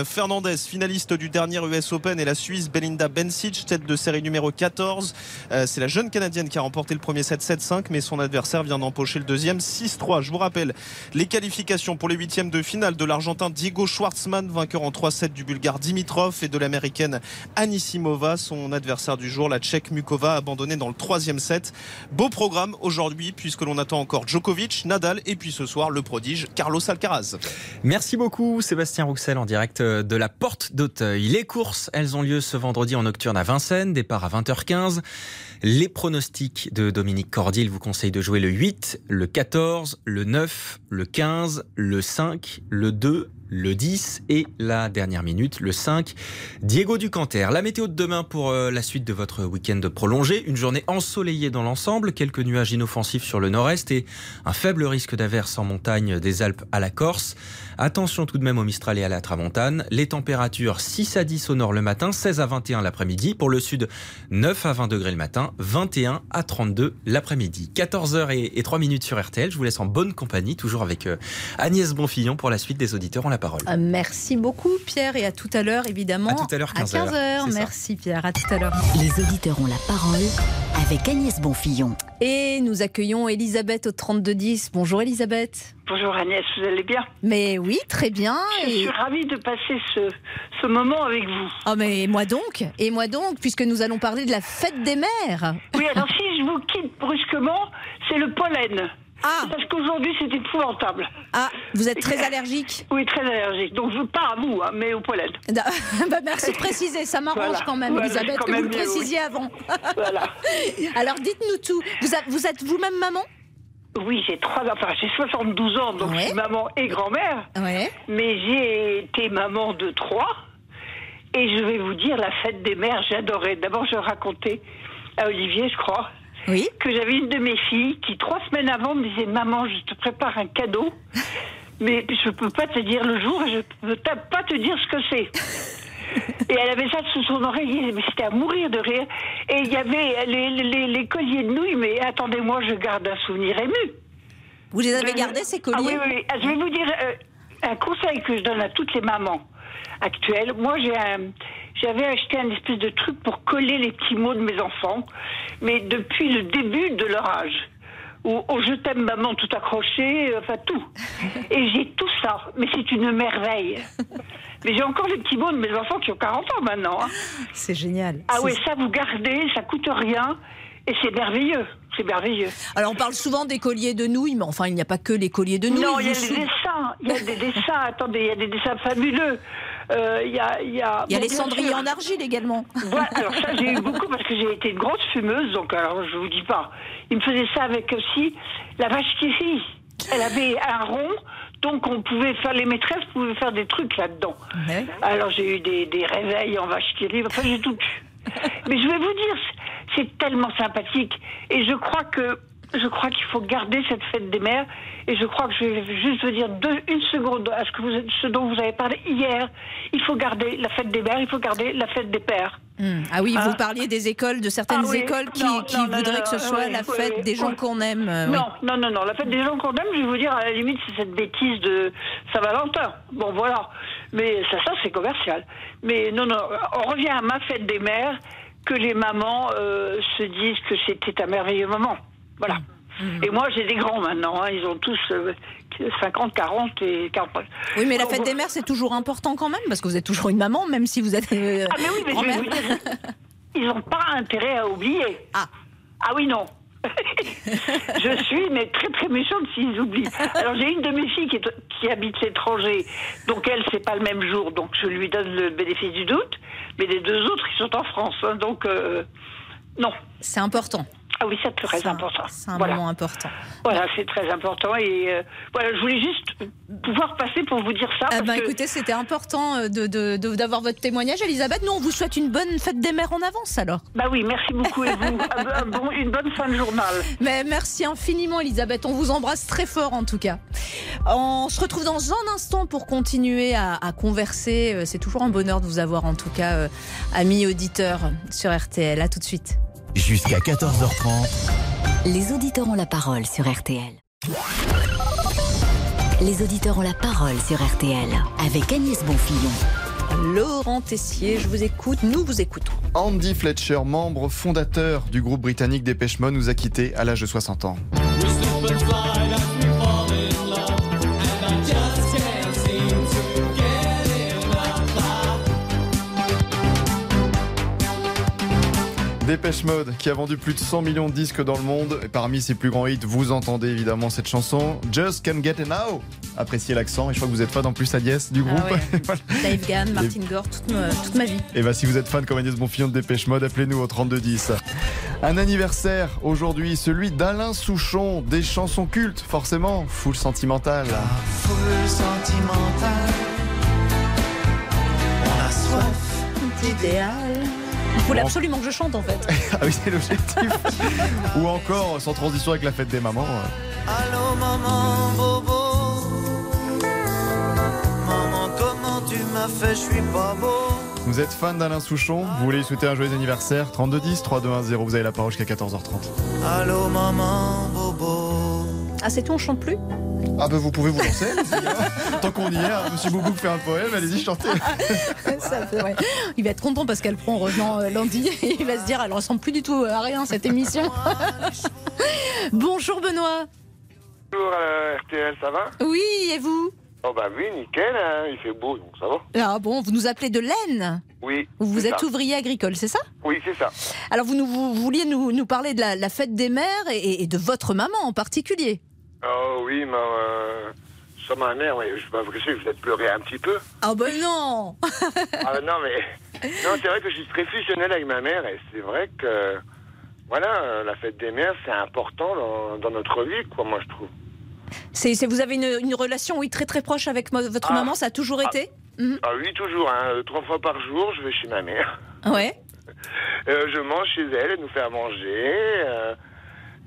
Fernandez, finaliste du dernier US Open, et la Suisse Belinda Bencic, tête de série numéro 14. Euh, C'est la jeune Canadienne qui a remporté le premier set 7-5, mais son adversaire vient d'empocher le deuxième 6-3. Je vous rappelle les qualifications pour les huitièmes de finale de l'Argentin Diego Schwartzmann, vainqueur en 3-7 du Bulgare Dimitrov et de l'Américaine Anisimova. Son adversaire du jour, la Tchèque Mukova, abandonné dans le troisième set. Beau programme aujourd'hui, puisque l'on attend encore Djokovic, Nadal et puis ce soir le prodige Carlos Alcaraz. Merci beaucoup Sébastien Rouxel en direct euh, de la porte d'Auteuil. Les courses, elles ont lieu ce vendredi en nocturne à Vincennes, départ à 20h15. Les pronostics de Dominique Cordier, vous conseille de jouer le 8, le 14, le 9, le 15, le 5, le 2, le 10 et la dernière minute, le 5. Diego Ducanter. La météo de demain pour euh, la suite de votre week-end prolongé. Une journée ensoleillée dans l'ensemble, quelques nuages inoffensifs sur le nord-est et un faible risque d'averse en montagne des Alpes à la Corse. Attention tout de même au Mistral et à la Tramontane. Les températures 6 à 10 au nord le matin, 16 à 21 l'après-midi. Pour le sud, 9 à 20 degrés le matin, 21 à 32 l'après-midi. 14h et, et 3 minutes sur RTL. Je vous laisse en bonne compagnie, toujours avec euh, Agnès Bonfillon pour la suite des auditeurs ont la parole. Euh, Merci beaucoup Pierre et à tout à l'heure évidemment. À tout à l'heure, 15 heures. 15 heures. C'est ça. Merci Pierre, à tout à l'heure. Les auditeurs ont la parole avec Agnès Bonfillon. Et nous accueillons Elisabeth au 3210. Bonjour Elisabeth. Bonjour Agnès, vous allez bien Mais oui, très bien. Je suis ravie de passer ce, ce moment avec vous. Oh mais moi donc Et moi donc, puisque nous allons parler de la fête des mères. Oui, alors si je vous quitte brusquement, c'est le pollen. Ah Parce qu'aujourd'hui, c'est épouvantable. Ah, vous êtes très allergique Oui, très allergique. Donc, je- pas à vous, hein, mais au pollen. bah, merci de préciser, ça m'arrange Voilà. quand même, Voilà, Elisabeth, quand que même vous le oui. précisiez avant. Voilà. Alors dites-nous tout. Vous êtes vous-même maman? Oui, j'ai trois enfin, j'ai 72 ans, donc je suis maman et grand-mère. Ouais. Mais j'ai été maman de trois. Et je vais vous dire, la fête des mères, j'adorais. D'abord, je racontais à Olivier, je crois, que j'avais une de mes filles qui, trois semaines avant, me disait Maman, je te prépare un cadeau, mais je peux pas te dire le jour et je peux ta- pas te dire ce que c'est. Et elle avait ça sous son oreiller, mais c'était à mourir de rire. Et il y avait les, les- les colliers de nouilles, mais attendez-moi, je garde un souvenir ému. Vous les avez gardés, ces ah colliers oui, oui, oui. Ah, Je vais vous dire euh, un conseil que je donne à toutes les mamans actuelles. Moi, j'ai un- j'avais acheté un espèce de truc pour coller les petits mots de mes enfants, mais depuis le début de leur âge. Où, oh, je t'aime maman tout accroché, euh, enfin tout. Et j'ai tout ça, mais c'est une merveille. Mais j'ai encore les petits mots de mes enfants qui ont 40 ans maintenant. hein. C'est génial. Ah oui, ça vous gardez, ça coûte rien, et c'est merveilleux. C'est merveilleux. Alors on parle souvent des colliers de nouilles, mais enfin il n'y a pas que les colliers de nouilles. Non, il y a des dessins. Il y a des dessins. Attendez, il y a des dessins fabuleux. Euh, Il y a, il y a, y les cendriers en argile également. Voilà, alors ça, j'ai eu beaucoup parce que j'ai été une grosse fumeuse, donc alors je vous dis pas. Il me faisait ça avec aussi la vache qui rit. Elle avait un rond, donc on pouvait faire, les maîtresses pouvaient faire des trucs là-dedans. Alors j'ai eu des, des réveils en vache qui rit, enfin j'ai tout eu. Mais je vais vous dire, c'est tellement sympathique. Et je crois que je crois qu'il faut garder cette fête des mères. Et je crois que je vais juste vous dire deux, une seconde à ce, que vous, ce dont vous avez parlé hier. Il faut garder la fête des mères, il faut garder la fête des pères. Hmm. Ah oui, Hein vous parliez des écoles, de certaines Ah oui, écoles qui, non, qui non, non, voudraient non, que ce soit oui, la fête oui, des gens qu'on aime. euh. Non, non, non, non. La fête des gens qu'on aime, je vais vous dire, à la limite, c'est cette bêtise de Saint-Valentin. Bon, voilà. Mais ça, ça, c'est commercial. Mais non, non, on revient à ma fête des mères, que les mamans euh, se disent que c'était un merveilleux moment. Voilà. Mmh. Et moi, j'ai des grands maintenant. hein. Ils ont tous euh, 50, 40 et 40. Oui, mais la fête des mères, c'est toujours important quand même, parce que vous êtes toujours une maman, même si vous êtes euh, Ah, mais oui, mais je vous dire, ils n'ont pas intérêt à oublier. Ah. Ah oui, non. je suis mais très très méchante s'ils oublient. Alors j'ai une de mes filles qui, est- qui habite l'étranger, donc elle c'est pas le même jour, donc je lui donne le bénéfice du doute. Mais les deux autres ils sont en France, hein, donc euh, non. C'est important. Ah oui, c'est très important. C'est un Voilà. moment important. Voilà, c'est très important et euh, voilà, je voulais juste pouvoir passer pour vous dire ça. Ah parce bah que- écoutez, c'était important euh, de- de- de- d'avoir votre témoignage, Elisabeth. Nous, on vous souhaite une bonne fête des mères en avance alors. Bah oui, merci beaucoup et vous, un- un bon- une bonne fin de journal. Mais merci infiniment, Elisabeth. On vous embrasse très fort en tout cas. On se retrouve dans un instant pour continuer à, à converser. Euh, C'est toujours un bonheur de vous avoir en tout cas, euh, amis auditeurs sur RTL. À tout de suite. Jusqu'à 14h30. Les auditeurs ont la parole sur RTL. Les auditeurs ont la parole sur RTL avec Agnès Bonfillon. Laurent Tessier, je vous écoute. Nous vous écoutons. Andy Fletcher, membre fondateur du groupe britannique Dépêche Mode, nous a quittés à l'âge de 60 ans. Dépêche Mode, qui a vendu plus de 100 millions de disques dans le monde. Et parmi ses plus grands hits, vous entendez évidemment cette chanson, Just Can't Get Enough. Appréciez l'accent, et je crois que vous êtes fan en plus, Agnès, du groupe. Ah ouais. Dave Gann, Martin Gore, toute ma, toute ma vie. Et bah si vous êtes fan comme Agnès Bonfillon de Dépêche Mode, appelez-nous au 3210. Un anniversaire aujourd'hui, celui d'Alain Souchon, des chansons cultes, forcément, full sentimental. Foule sentimentale. On a soif d'idéal. Il faut absolument que je chante en fait. ah oui, c'est l'objectif. Ou encore, sans transition avec la fête des mamans. Allô maman bobo Maman comment tu m'as fait, je suis pas beau Vous êtes fan d'Alain Souchon? Vous voulez lui souhaiter un joyeux anniversaire? 3210 3210, vous avez la parole jusqu'à 14h30. Allô maman bobo Ah c'est tout, on chante plus? Ah bah vous pouvez vous lancer, allez-y, hein. Tant qu'on y est, hein, Monsieur Boubou fait un poème, allez-y, chantez. Ça. Il va être content parce qu'elle prend en revenant euh, lundi. Il va se dire, elle ressemble plus du tout à rien cette émission. Bonjour Benoît. Bonjour euh, RTL, ça va? Oui, et vous? Oh bah oui, nickel, hein, il fait beau, donc ça va. Ah bon, vous nous appelez de l'Aisne Oui. Vous êtes ça. ouvrier agricole, c'est ça? Oui, c'est ça. Alors vous, nous, vous vouliez nous, nous parler de la, la fête des mères et, et de votre maman en particulier. Oh oui, mais euh, ma mère, oui, je vais pas vous cacher, je vais pleurer un petit peu. Ah ben non ah non, mais non, c'est vrai que je suis très fusionnel avec ma mère et c'est vrai que voilà, la fête des mères, c'est important dans, dans notre vie, quoi, moi je trouve. C'est, c'est- vous avez une, une relation, oui, très très proche avec votre Ah. maman, ça a toujours été Mhm. Ah oui, toujours, hein, euh, trois fois par jour, je vais chez ma mère. Ouais. Euh, je mange chez elle, elle nous fait à manger. euh,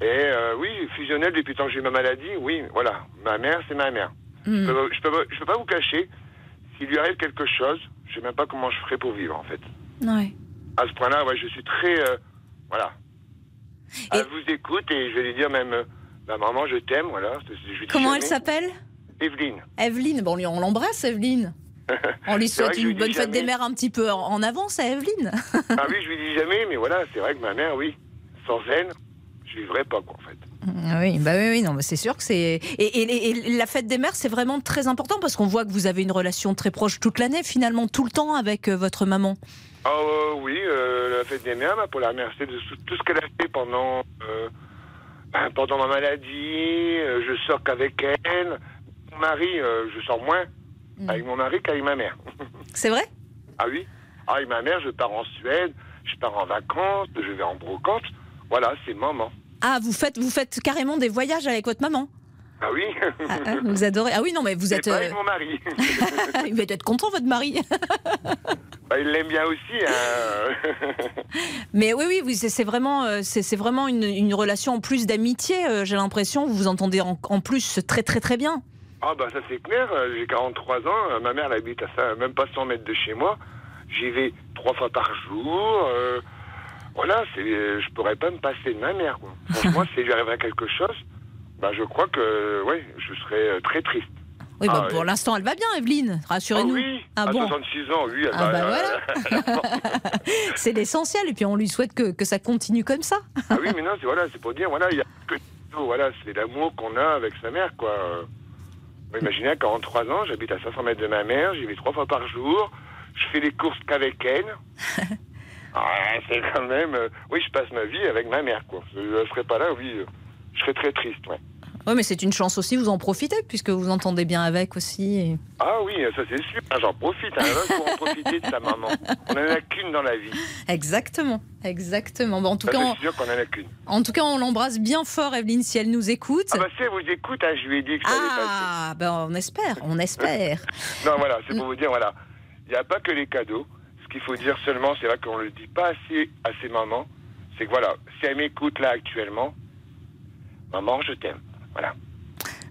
Et euh, oui, fusionnel depuis tant que j'ai eu ma maladie, oui, voilà. Ma mère, c'est ma mère. Hmm. Je, peux, je, peux, je peux pas vous cacher, s'il lui arrive quelque chose, je sais même pas comment je ferai pour vivre, en fait. Ouais. À ce point-là, ouais, je suis très... euh, voilà. Elle vous écoute et je vais lui dire même, euh, bah, maman, je t'aime, voilà. Je Comment elle s'appelle? Evelyne. Evelyne. Bon, on l'embrasse, Evelyne. On lui souhaite une bonne fête des mères un petit peu en- en avance à Evelyne. ah oui, je lui dis jamais, mais voilà, c'est vrai que ma mère, oui, sans elle, je vivrais pas, quoi, en fait. Ah Oui, bah oui, oui, non, mais c'est sûr que c'est. Et, et- et la fête des mères, c'est vraiment très important parce qu'on voit que vous avez une relation très proche toute l'année, finalement, tout le temps avec euh, votre maman. Ah euh, oui, euh, la fête des mères, bah, pour la remercier de tout, ce qu'elle a fait pendant, euh, ben, pendant ma maladie. je sors qu'avec elle. Mon mari, je sors moins avec mon mari qu'avec ma mère. C'est vrai? Ah oui Avec ma mère, je pars en Suède, je pars en vacances, je vais en brocante. Voilà, c'est maman. Ah, vous faites, vous faites carrément des voyages avec votre maman Ah oui Ah, ah, Vous adorez. Ah oui, non, mais vous êtes. pas euh, avec mon mari. il va être content, votre mari. Bah, il l'aime bien aussi. Hein. Mais oui, oui, oui, c'est vraiment, euh, c'est c'est vraiment une, une relation en plus d'amitié. euh, J'ai l'impression vous vous entendez en, en plus très, très, très bien. Ah bah ça c'est clair, j'ai 43 ans, ma mère elle habite à ça, même pas 100 mètres de chez moi. J'y vais trois fois par jour. euh, voilà, c'est, euh, je pourrais pas me passer de ma mère. Quoi. Franchement, si lui arriverait quelque chose, bah je crois que ouais, je serais euh, très triste. Oui, bah, Ah, pour l'instant, elle va bien, Evelyne. Rassurez-nous. Ah oui, Ah à bon 66 ans, oui, elle Ah va- bah C'est l'essentiel. Et puis, on lui souhaite que, que ça continue comme ça. ah oui, mais non, c'est voilà, c'est pour dire, voilà, il y a que voilà, c'est l'amour qu'on a avec sa mère, quoi. Euh, Imaginez, à 43 ans, j'habite à 500 mètres de ma mère, j'y vais trois fois par jour, je fais les courses qu'avec elle. Ah, c'est quand même, euh, oui, je passe ma vie avec ma mère, quoi. Je ne serais pas là, oui, euh, je serais très triste, ouais. Oui, mais c'est une chance aussi, vous en profitez, puisque vous entendez bien avec aussi. et- Ah oui, ça c'est sûr, Ah, j'en profite, hein, il faut en profiter de sa maman. On en a qu'une dans la vie. Exactement, exactement. Bon, en tout Ça, cas, on, sûr qu'on en a qu'une. en tout cas, on l'embrasse bien fort, Evelyne, si elle nous écoute. Ah bah si elle vous écoute, hein, je lui ai dit que ça. Ah, ben on espère, on espère. Non, voilà, c'est pour vous dire, voilà, il n'y a pas que les cadeaux. Ce qu'il faut dire seulement, c'est vrai qu'on ne le dit pas assez à ses mamans, c'est que voilà, si elle m'écoute là actuellement, maman, je t'aime. Voilà.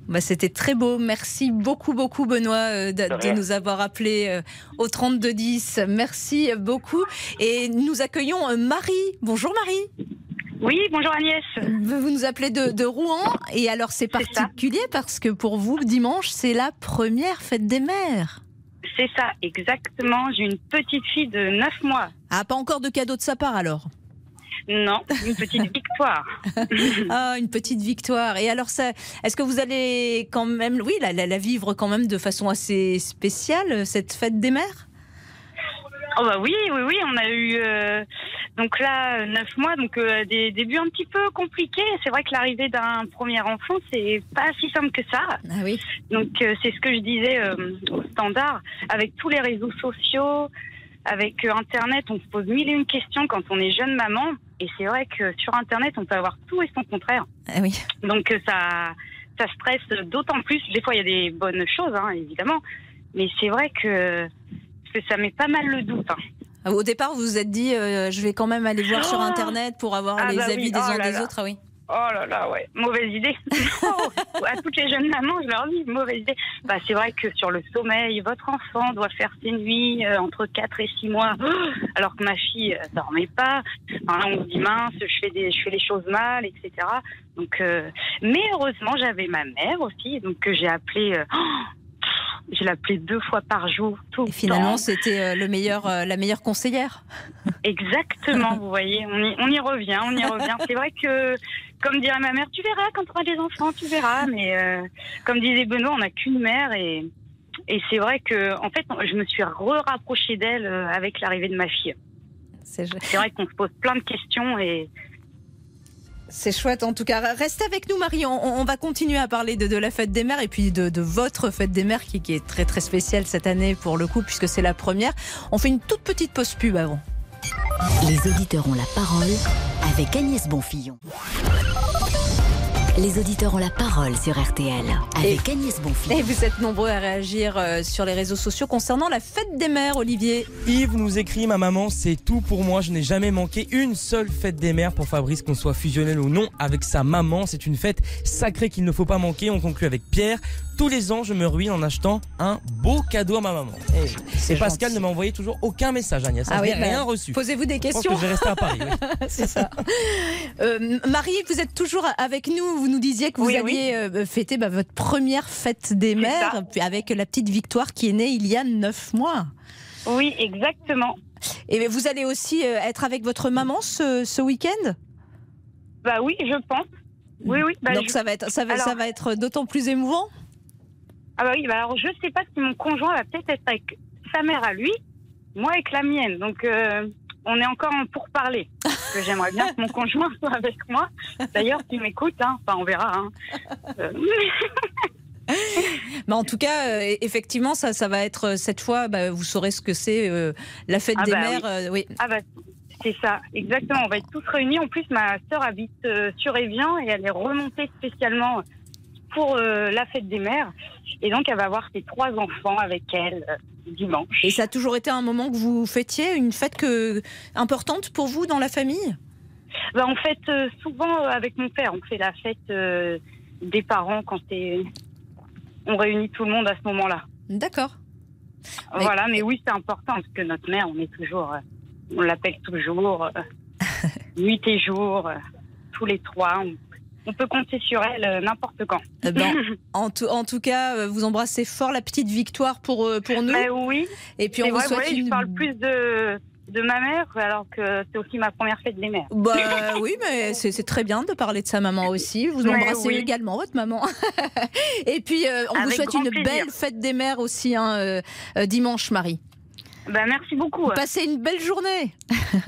Bah, C'était très beau. Merci beaucoup, beaucoup, Benoît, euh, de, nous avoir appelés euh, au 3210. Merci beaucoup. Et nous accueillons euh, Marie. Bonjour, Marie. Oui, bonjour Agnès. Vous nous appelez de, de Rouen. Et alors, c'est particulier parce que pour vous, dimanche, c'est la première fête des mères. C'est ça, exactement. J'ai une petite fille de 9 mois. Ah, pas encore de cadeau de sa part alors? Non, une petite victoire. ah, une petite victoire. Et alors, ça, est-ce que vous allez quand même, oui, la, la- la vivre quand même de façon assez spéciale, cette fête des mères? Oh bah oui, oui, oui, on a eu euh, donc là 9 mois, donc euh, des débuts un petit peu compliqués. C'est vrai que l'arrivée d'un premier enfant, c'est pas si simple que ça. Ah oui. Donc euh, c'est ce que je disais euh, au standard, avec tous les réseaux sociaux, avec euh, Internet, on se pose mille et une questions quand on est jeune maman. Et c'est vrai que sur Internet, on peut avoir tout et son contraire. Ah oui. Donc euh, ça, ça stresse d'autant plus. Des fois, il y a des bonnes choses, hein, évidemment. Mais c'est vrai que, que ça met pas mal le doute. hein. Ah, Au départ, vous vous êtes dit, euh, je vais quand même aller voir sur Oh Internet pour avoir Ah les bah avis oui, des oh uns là des là. autres. Ah oui. Oh là là, ouais, mauvaise idée. Oh, à toutes les jeunes mamans, je leur dis, mauvaise idée. Bah, c'est vrai que sur le sommeil, votre enfant doit faire ses nuits euh, entre 4 et 6 mois, alors que ma fille euh, dormait pas. Enfin, là, on se dit, mince, je fais, des, je fais les choses mal, etc. Donc, euh, mais heureusement, j'avais ma mère aussi, donc que j'ai appelé. oh, pff, je l'appelais deux fois par jour, tout Et finalement, c'était euh, le meilleur, euh, la meilleure conseillère. Exactement, vous voyez, on y, on y revient, on y revient. C'est vrai que, comme dirait ma mère, tu verras quand tu auras des enfants, tu verras. Mais euh, comme disait Benoît, on n'a qu'une mère et, et c'est vrai que, en fait, je me suis re-rapprochée d'elle avec l'arrivée de ma fille. C'est vrai qu'on se pose plein de questions et C'est chouette en tout cas. Restez avec nous Marie, on, va continuer à parler de, la fête des mères et puis de, votre fête des mères qui, qui est très très spéciale cette année pour le coup puisque c'est la première. On fait une toute petite pause pub avant. Les auditeurs ont la parole avec Agnès Bonfillon. Les auditeurs ont la parole sur RTL avec Agnès Bonfils. Et vous êtes nombreux à réagir euh, sur les réseaux sociaux concernant la fête des mères, Olivier. Yves nous écrit Ma maman, c'est tout pour moi. Je n'ai jamais manqué une seule fête des mères pour Fabrice, qu'on soit fusionnel ou non avec sa maman. C'est une fête sacrée qu'il ne faut pas manquer. On conclut avec Pierre. Tous les ans, je me ruine en achetant un beau cadeau à ma maman. Et, Pascal gentil. ne m'a envoyé toujours aucun message, Agnès. Ah je oui, n'ai bah, rien reçu. Posez-vous des Je pense questions. que je vais rester à Paris. oui. C'est ça. Euh, Marie, vous êtes toujours avec nous. Vous nous disiez que vous Oui, alliez euh, fêter bah, votre première fête des mères avec la petite Victoire qui est née il y a neuf mois. Oui, exactement. Et vous allez aussi euh, être avec votre maman ce, ce week-end? Bah oui, je pense. Oui, oui. bah, Donc je- ça va être, ça va, Alors- ça va être d'autant plus émouvant? Ah bah oui, bah alors je sais pas si mon conjoint va peut-être être avec sa mère à lui, moi avec la mienne. Donc euh, on est encore en pourparler. Parce que j'aimerais bien que mon conjoint soit avec moi. D'ailleurs, tu m'écoutes, hein. enfin on verra. Hein. Euh, Mais en tout cas, euh, effectivement, ça, ça va être euh, cette fois. bah, vous saurez ce que c'est euh, la fête Ah des bah mères. oui. oui. Ah bah c'est ça, exactement. On va être tous réunis. En plus, ma sœur habite sur Evian et elle est remontée spécialement pour euh, la fête des mères. Et donc elle va avoir ses trois enfants avec elle euh, dimanche. Et ça a toujours été un moment que vous fêtiez, une fête que, importante pour vous dans la famille? Bah, en fait, euh, souvent avec mon père, on fait la fête des parents quand on réunit tout le monde à ce moment-là. D'accord. Voilà, mais oui, c'est important parce que notre mère, on est toujours, on l'appelle toujours nuit et jour, tous les trois. On, on peut compter sur elle euh, n'importe quand. Eh ben, en, tout, en tout cas, euh, vous embrassez fort la petite victoire pour, euh, pour nous. Ben oui. Et puis on vous vrai, souhaite ouais, une. Je parle plus de, de ma mère alors que c'est aussi ma première fête des mères. Bah oui, mais c'est très bien de parler de sa maman aussi. Vous embrassez oui. également votre maman. Et puis euh, on vous souhaite une plaisir. belle fête des mères aussi hein, euh, dimanche, Marie. Ben, merci beaucoup. Passez une belle journée.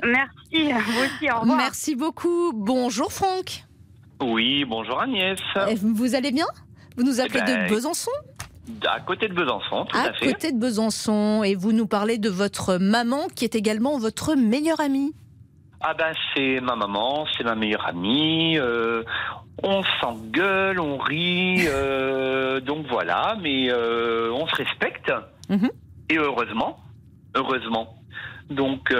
Merci, vous aussi, au revoir. Merci beaucoup. Bonjour Franck. Oui, bonjour Agnès. Eh, Vous allez bien? Vous nous appelez Eh ben, de Besançon? À côté de Besançon, tout à, À fait. côté de Besançon. Et vous nous parlez de votre maman qui est également votre meilleure amie. Ah ben c'est ma maman, c'est ma meilleure amie. euh, on s'engueule, on rit, euh, donc voilà. Mais euh, on se respecte Mhm. et heureusement, heureusement. Donc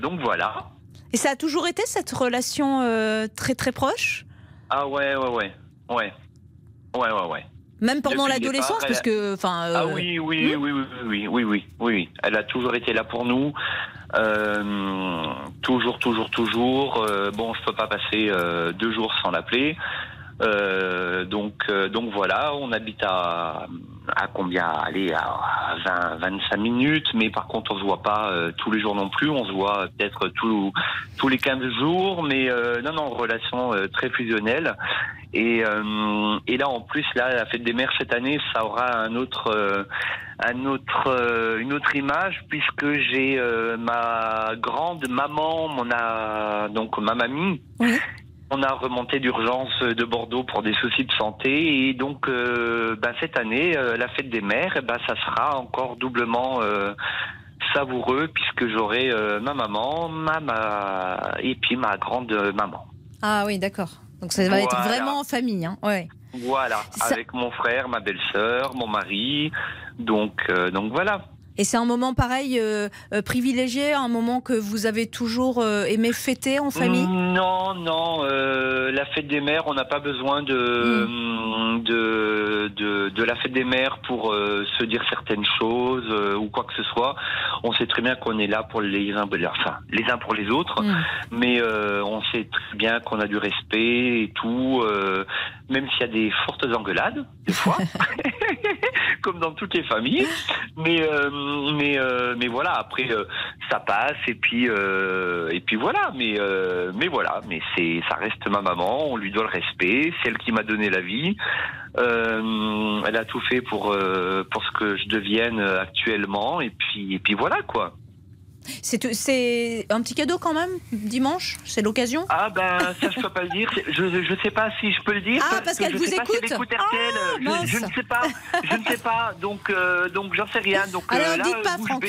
donc voilà. Et ça a toujours été cette relation très très proche? Ah ouais, ouais, ouais. Ouais. Ouais, ouais, ouais. Même pendant l'adolescence, parce que, enfin. Euh... Ah oui oui, hmm oui, oui, oui, oui, oui, oui, oui, Elle a toujours été là pour nous. Euh, toujours, toujours, toujours. Euh, bon, je peux pas passer euh, deux jours sans l'appeler. Euh, donc, euh, donc voilà, on habite à, à combien Allez, à 20, 25 minutes, mais par contre, on se voit pas euh, tous les jours non plus. On se voit peut-être tous tous les 15 jours, mais euh, non, non, relation euh, très fusionnelle. Et, et là, en plus, là, la fête des mères cette année, ça aura un autre, un autre, une autre image puisque j'ai ma grande maman, mon a donc ma mamie. On a remonté d'urgence de Bordeaux pour des soucis de santé et donc euh, ben, cette année, euh, la fête des mères, ben, ça sera encore doublement euh, savoureux puisque j'aurai ma maman, ma, ma et puis ma grande maman. Ah oui, d'accord. Donc ça va être Voilà. vraiment en famille. Hein. Ouais. Voilà, Ça- avec mon frère, ma belle-sœur, mon mari. Donc, donc voilà. Et c'est un moment pareil euh, euh, privilégié, un moment que vous avez toujours euh, aimé fêter en famille? Non, non, euh, la fête des mères, on n'a pas besoin de, Mm. de, de, de la fête des mères pour euh, se dire certaines choses euh, ou quoi que ce soit. On sait très bien qu'on est là pour les uns, enfin, les uns pour les autres, Mm. mais euh, on sait très bien qu'on a du respect et tout, euh, même s'il y a des fortes engueulades, des fois, comme dans toutes les familles. Mais, euh, mais, euh, mais voilà, après, euh, ça passe et puis, euh, et puis voilà. Mais, mais voilà, mais c'est, ça reste ma maman, on lui doit le respect, c'est elle qui m'a donné la vie. Elle a tout fait pour, pour ce que je devienne actuellement et puis, et puis voilà quoi. C'est un petit cadeau quand même, dimanche? C'est l'occasion? Ah ben ça je peux pas le dire. Je je sais pas si je peux le dire. Ah, parce que qu'elle vous sais pas si elle écoute RTL. Ah, je, ne sais pas. Je ne sais pas. Donc euh, donc j'en sais rien. Donc euh, Alors, là dites pas, Franck.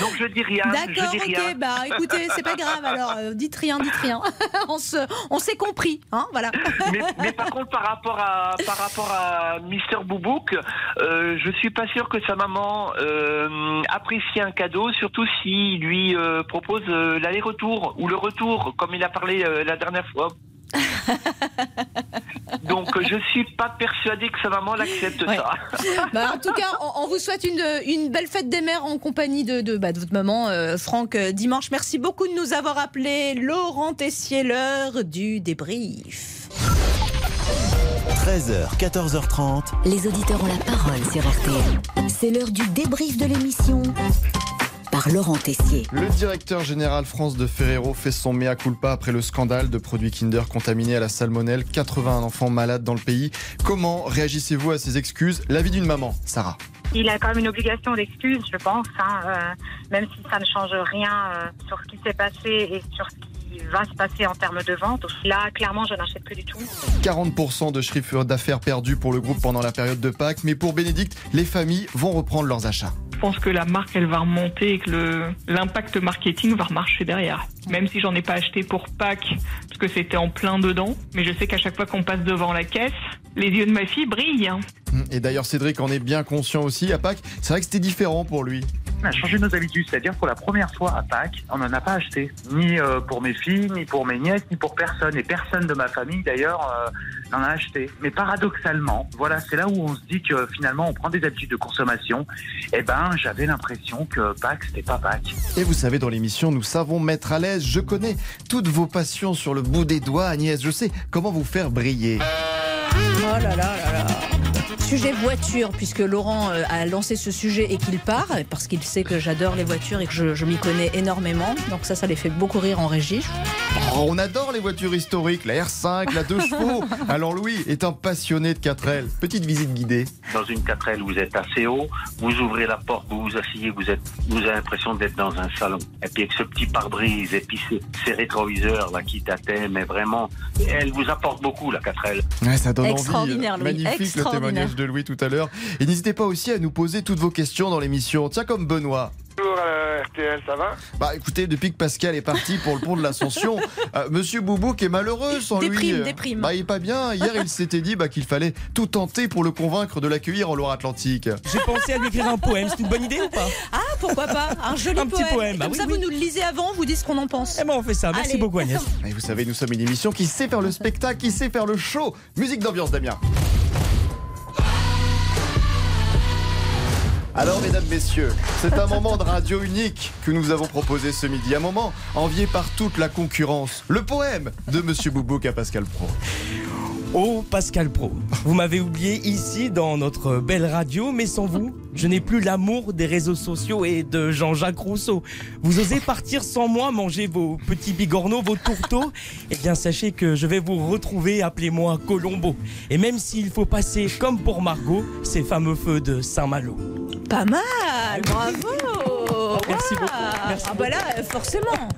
Donc je dis rien. D'accord, je dis rien. ok, bah écoutez, c'est pas grave, alors euh, dites rien, dites rien. on se, on s'est compris, hein, voilà. mais, mais par contre, par rapport à par rapport à Mister Boubouk, euh, je suis pas sûr que sa maman euh, apprécie un cadeau, surtout lui euh, propose euh, l'aller-retour ou le retour, comme il a parlé euh, la dernière fois. Donc je suis pas persuadé que sa maman l'accepte Ouais. ça. Bah, en tout cas, on, on vous souhaite une, une belle fête des mères en compagnie de, de, bah, de votre maman, euh, Franck, dimanche. Merci beaucoup de nous avoir appelé Laurent Tessier, l'heure du débrief. 13h, 14h30. Les auditeurs ont la parole sur RTL. C'est l'heure du débrief de l'émission par Laurent Tessier. Le directeur général France de Ferrero fait son mea culpa après le scandale de produits Kinder contaminés à la salmonelle. 80 enfants malades dans le pays. Comment réagissez-vous à ces excuses? L'avis d'une maman, Sarah. Il a quand même une obligation d'excuse, je pense, hein, euh, même si ça ne change rien euh, sur ce qui s'est passé et sur ce qui va se passer en termes de vente. Là, clairement, je n'achète plus du tout. 40% de chiffre d'affaires perdu pour le groupe pendant la période de Pâques. Mais pour Bénédicte, les familles vont reprendre leurs achats. Pense que la marque, elle va remonter et que l'impact marketing va remarcher derrière. Même si j'en ai pas acheté pour Pâques, parce que c'était en plein dedans. Mais je sais qu'à chaque fois qu'on passe devant la caisse, les yeux de ma fille brillent. hein. Et d'ailleurs, Cédric en est bien conscient aussi. À Pâques, c'est vrai que c'était différent pour lui. On a changé nos habitudes, c'est-à-dire pour la première fois à Pâques, on n'en a pas acheté. Ni euh, pour mes filles, ni pour mes nièces, ni pour personne. Et personne de ma famille, d'ailleurs, euh, n'en a acheté. Mais paradoxalement, voilà, c'est là où on se dit que finalement, on prend des habitudes de consommation. Eh ben, j'avais l'impression que Pâques, c'était pas Pâques. Et vous savez, dans l'émission, nous savons mettre à l'aise. Je connais toutes vos passions sur le bout des doigts, Agnès. Je sais comment vous faire briller. Oh là là là là. Sujet voiture, puisque Laurent euh, a lancé ce sujet et qu'il part, parce qu'il sait que j'adore les voitures et que je, je m'y connais énormément. Donc ça, ça les fait beaucoup rire en régie. Oh, on adore les voitures historiques, la R5, la 2 chevaux. Alors Louis est un passionné de 4L. Petite visite guidée. Dans une 4L, vous êtes assez haut, vous ouvrez la porte, vous vous asseyez, vous, êtes, vous avez l'impression d'être dans un salon. Et puis avec ce petit pare-brise, et puis ces, ces rétroviseurs là qui tâtaient, mais vraiment, elle vous apporte beaucoup la 4L. Ouais, ça donne Extraordinaire. Louis, Magnifique le extraordinaire. témoignage de Louis tout à l'heure. Et n'hésitez pas aussi à nous poser toutes vos questions dans l'émission. Tiens, comme Benoît. Bonjour euh, RTL, ça va? Bah écoutez, depuis que Pascal est parti pour le pont de l'Ascension, euh, Monsieur Boubouk est malheureux sans lui. Déprime, Euh, déprime. Bah il est pas bien. Hier, il s'était dit bah, qu'il fallait tout tenter pour le convaincre de l'accueillir en Loire-Atlantique. J'ai pensé à lui écrire un poème, c'est une bonne idée ou pas? Ah, pourquoi pas Un joli Un petit poème. poème, Et bah Comme oui, ça, oui. vous nous le lisez avant, vous dites ce qu'on en pense. Eh ben on fait ça, merci Allez. beaucoup Agnès. Et vous savez, nous sommes une émission qui sait faire le spectacle, qui sait faire le show. Musique d'ambiance, Damien. Alors, mesdames, messieurs, c'est un moment de radio unique que nous avons proposé ce midi. Un moment envié par toute la concurrence. Le poème de Monsieur Boubouk à Pascal Pro. Oh Pascal Pro, vous m'avez oublié ici dans notre belle radio, mais sans vous, je n'ai plus l'amour des réseaux sociaux et de Jean-Jacques Rousseau. Vous osez partir sans moi manger vos petits bigorneaux, vos tourteaux? Eh bien sachez que je vais vous retrouver, appelez-moi Colombo. Et même s'il faut passer comme pour Margot, ces fameux feux de Saint-Malo. Pas mal, bravo Merci Waouh. beaucoup, merci Ah bah là, euh, forcément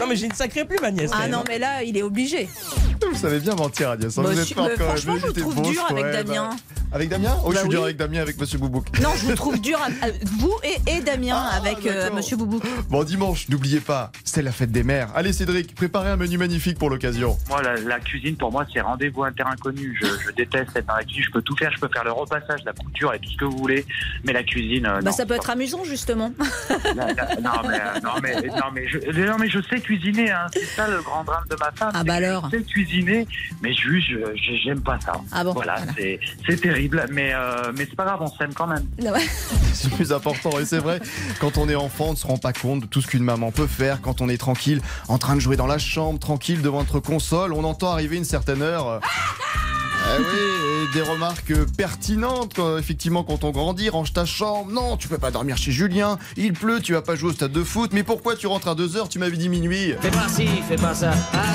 Non mais j'ai une sacrée plume Agnès. Ah non, hein. mais là, il est obligé. Vous savez bien mentir, Agnès. hein, Bah, vous êtes quand même. franchement, je vous trouve vos dur avec. Damien. Avec Damien Oh, je Bah suis dur oui. avec Damien, avec Monsieur Boubouk. Non, je vous trouve dur, à- à- vous et, et Damien, avec euh. Monsieur Boubou. Bon, dimanche, n'oubliez pas, c'est la fête des mères. Allez, Cédric, préparez un menu magnifique pour l'occasion. Moi, la, la cuisine, pour moi, c'est rendez-vous à un terrain connu. Je, je déteste être dans la cuisine. Je peux tout faire. Je peux faire le repassage, la couture et tout ce que vous voulez. Mais la cuisine, euh, Bah, non. ça peut être amusant, justement. La- la- non, mais, euh, non, mais, non, mais je, non, mais je sais cuisiner. Hein. C'est ça le grand drame de ma femme. Ah bah alors. Je sais cuisiner, mais juste, je- je- j'aime pas ça. Ah bon, Voilà, voilà. c'est c'est terrible. Mais, euh, mais c'est pas grave, on s'aime quand même. C'est le plus important. Et c'est vrai, quand on est enfant, on ne se rend pas compte de tout ce qu'une maman peut faire quand on est tranquille, en train de jouer dans la chambre, tranquille devant notre console. On entend arriver une certaine heure. Eh oui, et des remarques pertinentes, quoi. effectivement, quand on grandit, range ta chambre. Non, tu peux pas dormir chez Julien. Il pleut, tu vas pas jouer au stade de foot. Mais pourquoi tu rentres à 2h Tu m'avais dit minuit. Fais pas ci, fais pas ça. Ah,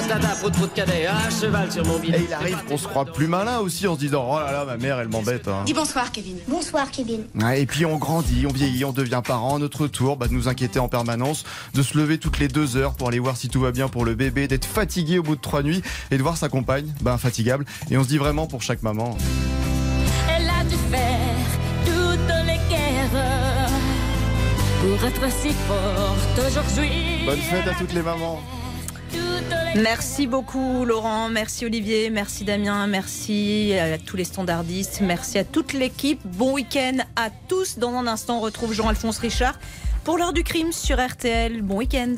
prout, cadet. Ah, cheval sur mon billet. Et il arrive qu'on se croit plus malin aussi en se disant Oh là là, ma mère, elle m'embête. hein. Dis bonsoir, Kevin. Bonsoir, Kevin. Ouais, et puis on grandit, on vieillit, on devient parent. À notre tour bah, de nous inquiéter en permanence, de se lever toutes les deux heures pour aller voir si tout va bien pour le bébé, d'être fatigué au bout de trois nuits et de voir sa compagne, bah, infatigable. Et on se dit vraiment pour chaque maman. Elle a dû faire toutes les guerres pour être si forte aujourd'hui. Bonne fête à toutes les mamans. Merci beaucoup Laurent, merci Olivier, merci Damien, merci à tous les standardistes, merci à toute l'équipe. Bon week-end à tous. Dans un instant, on retrouve Jean-Alphonse Richard pour l'heure du crime sur RTL. Bon week-end.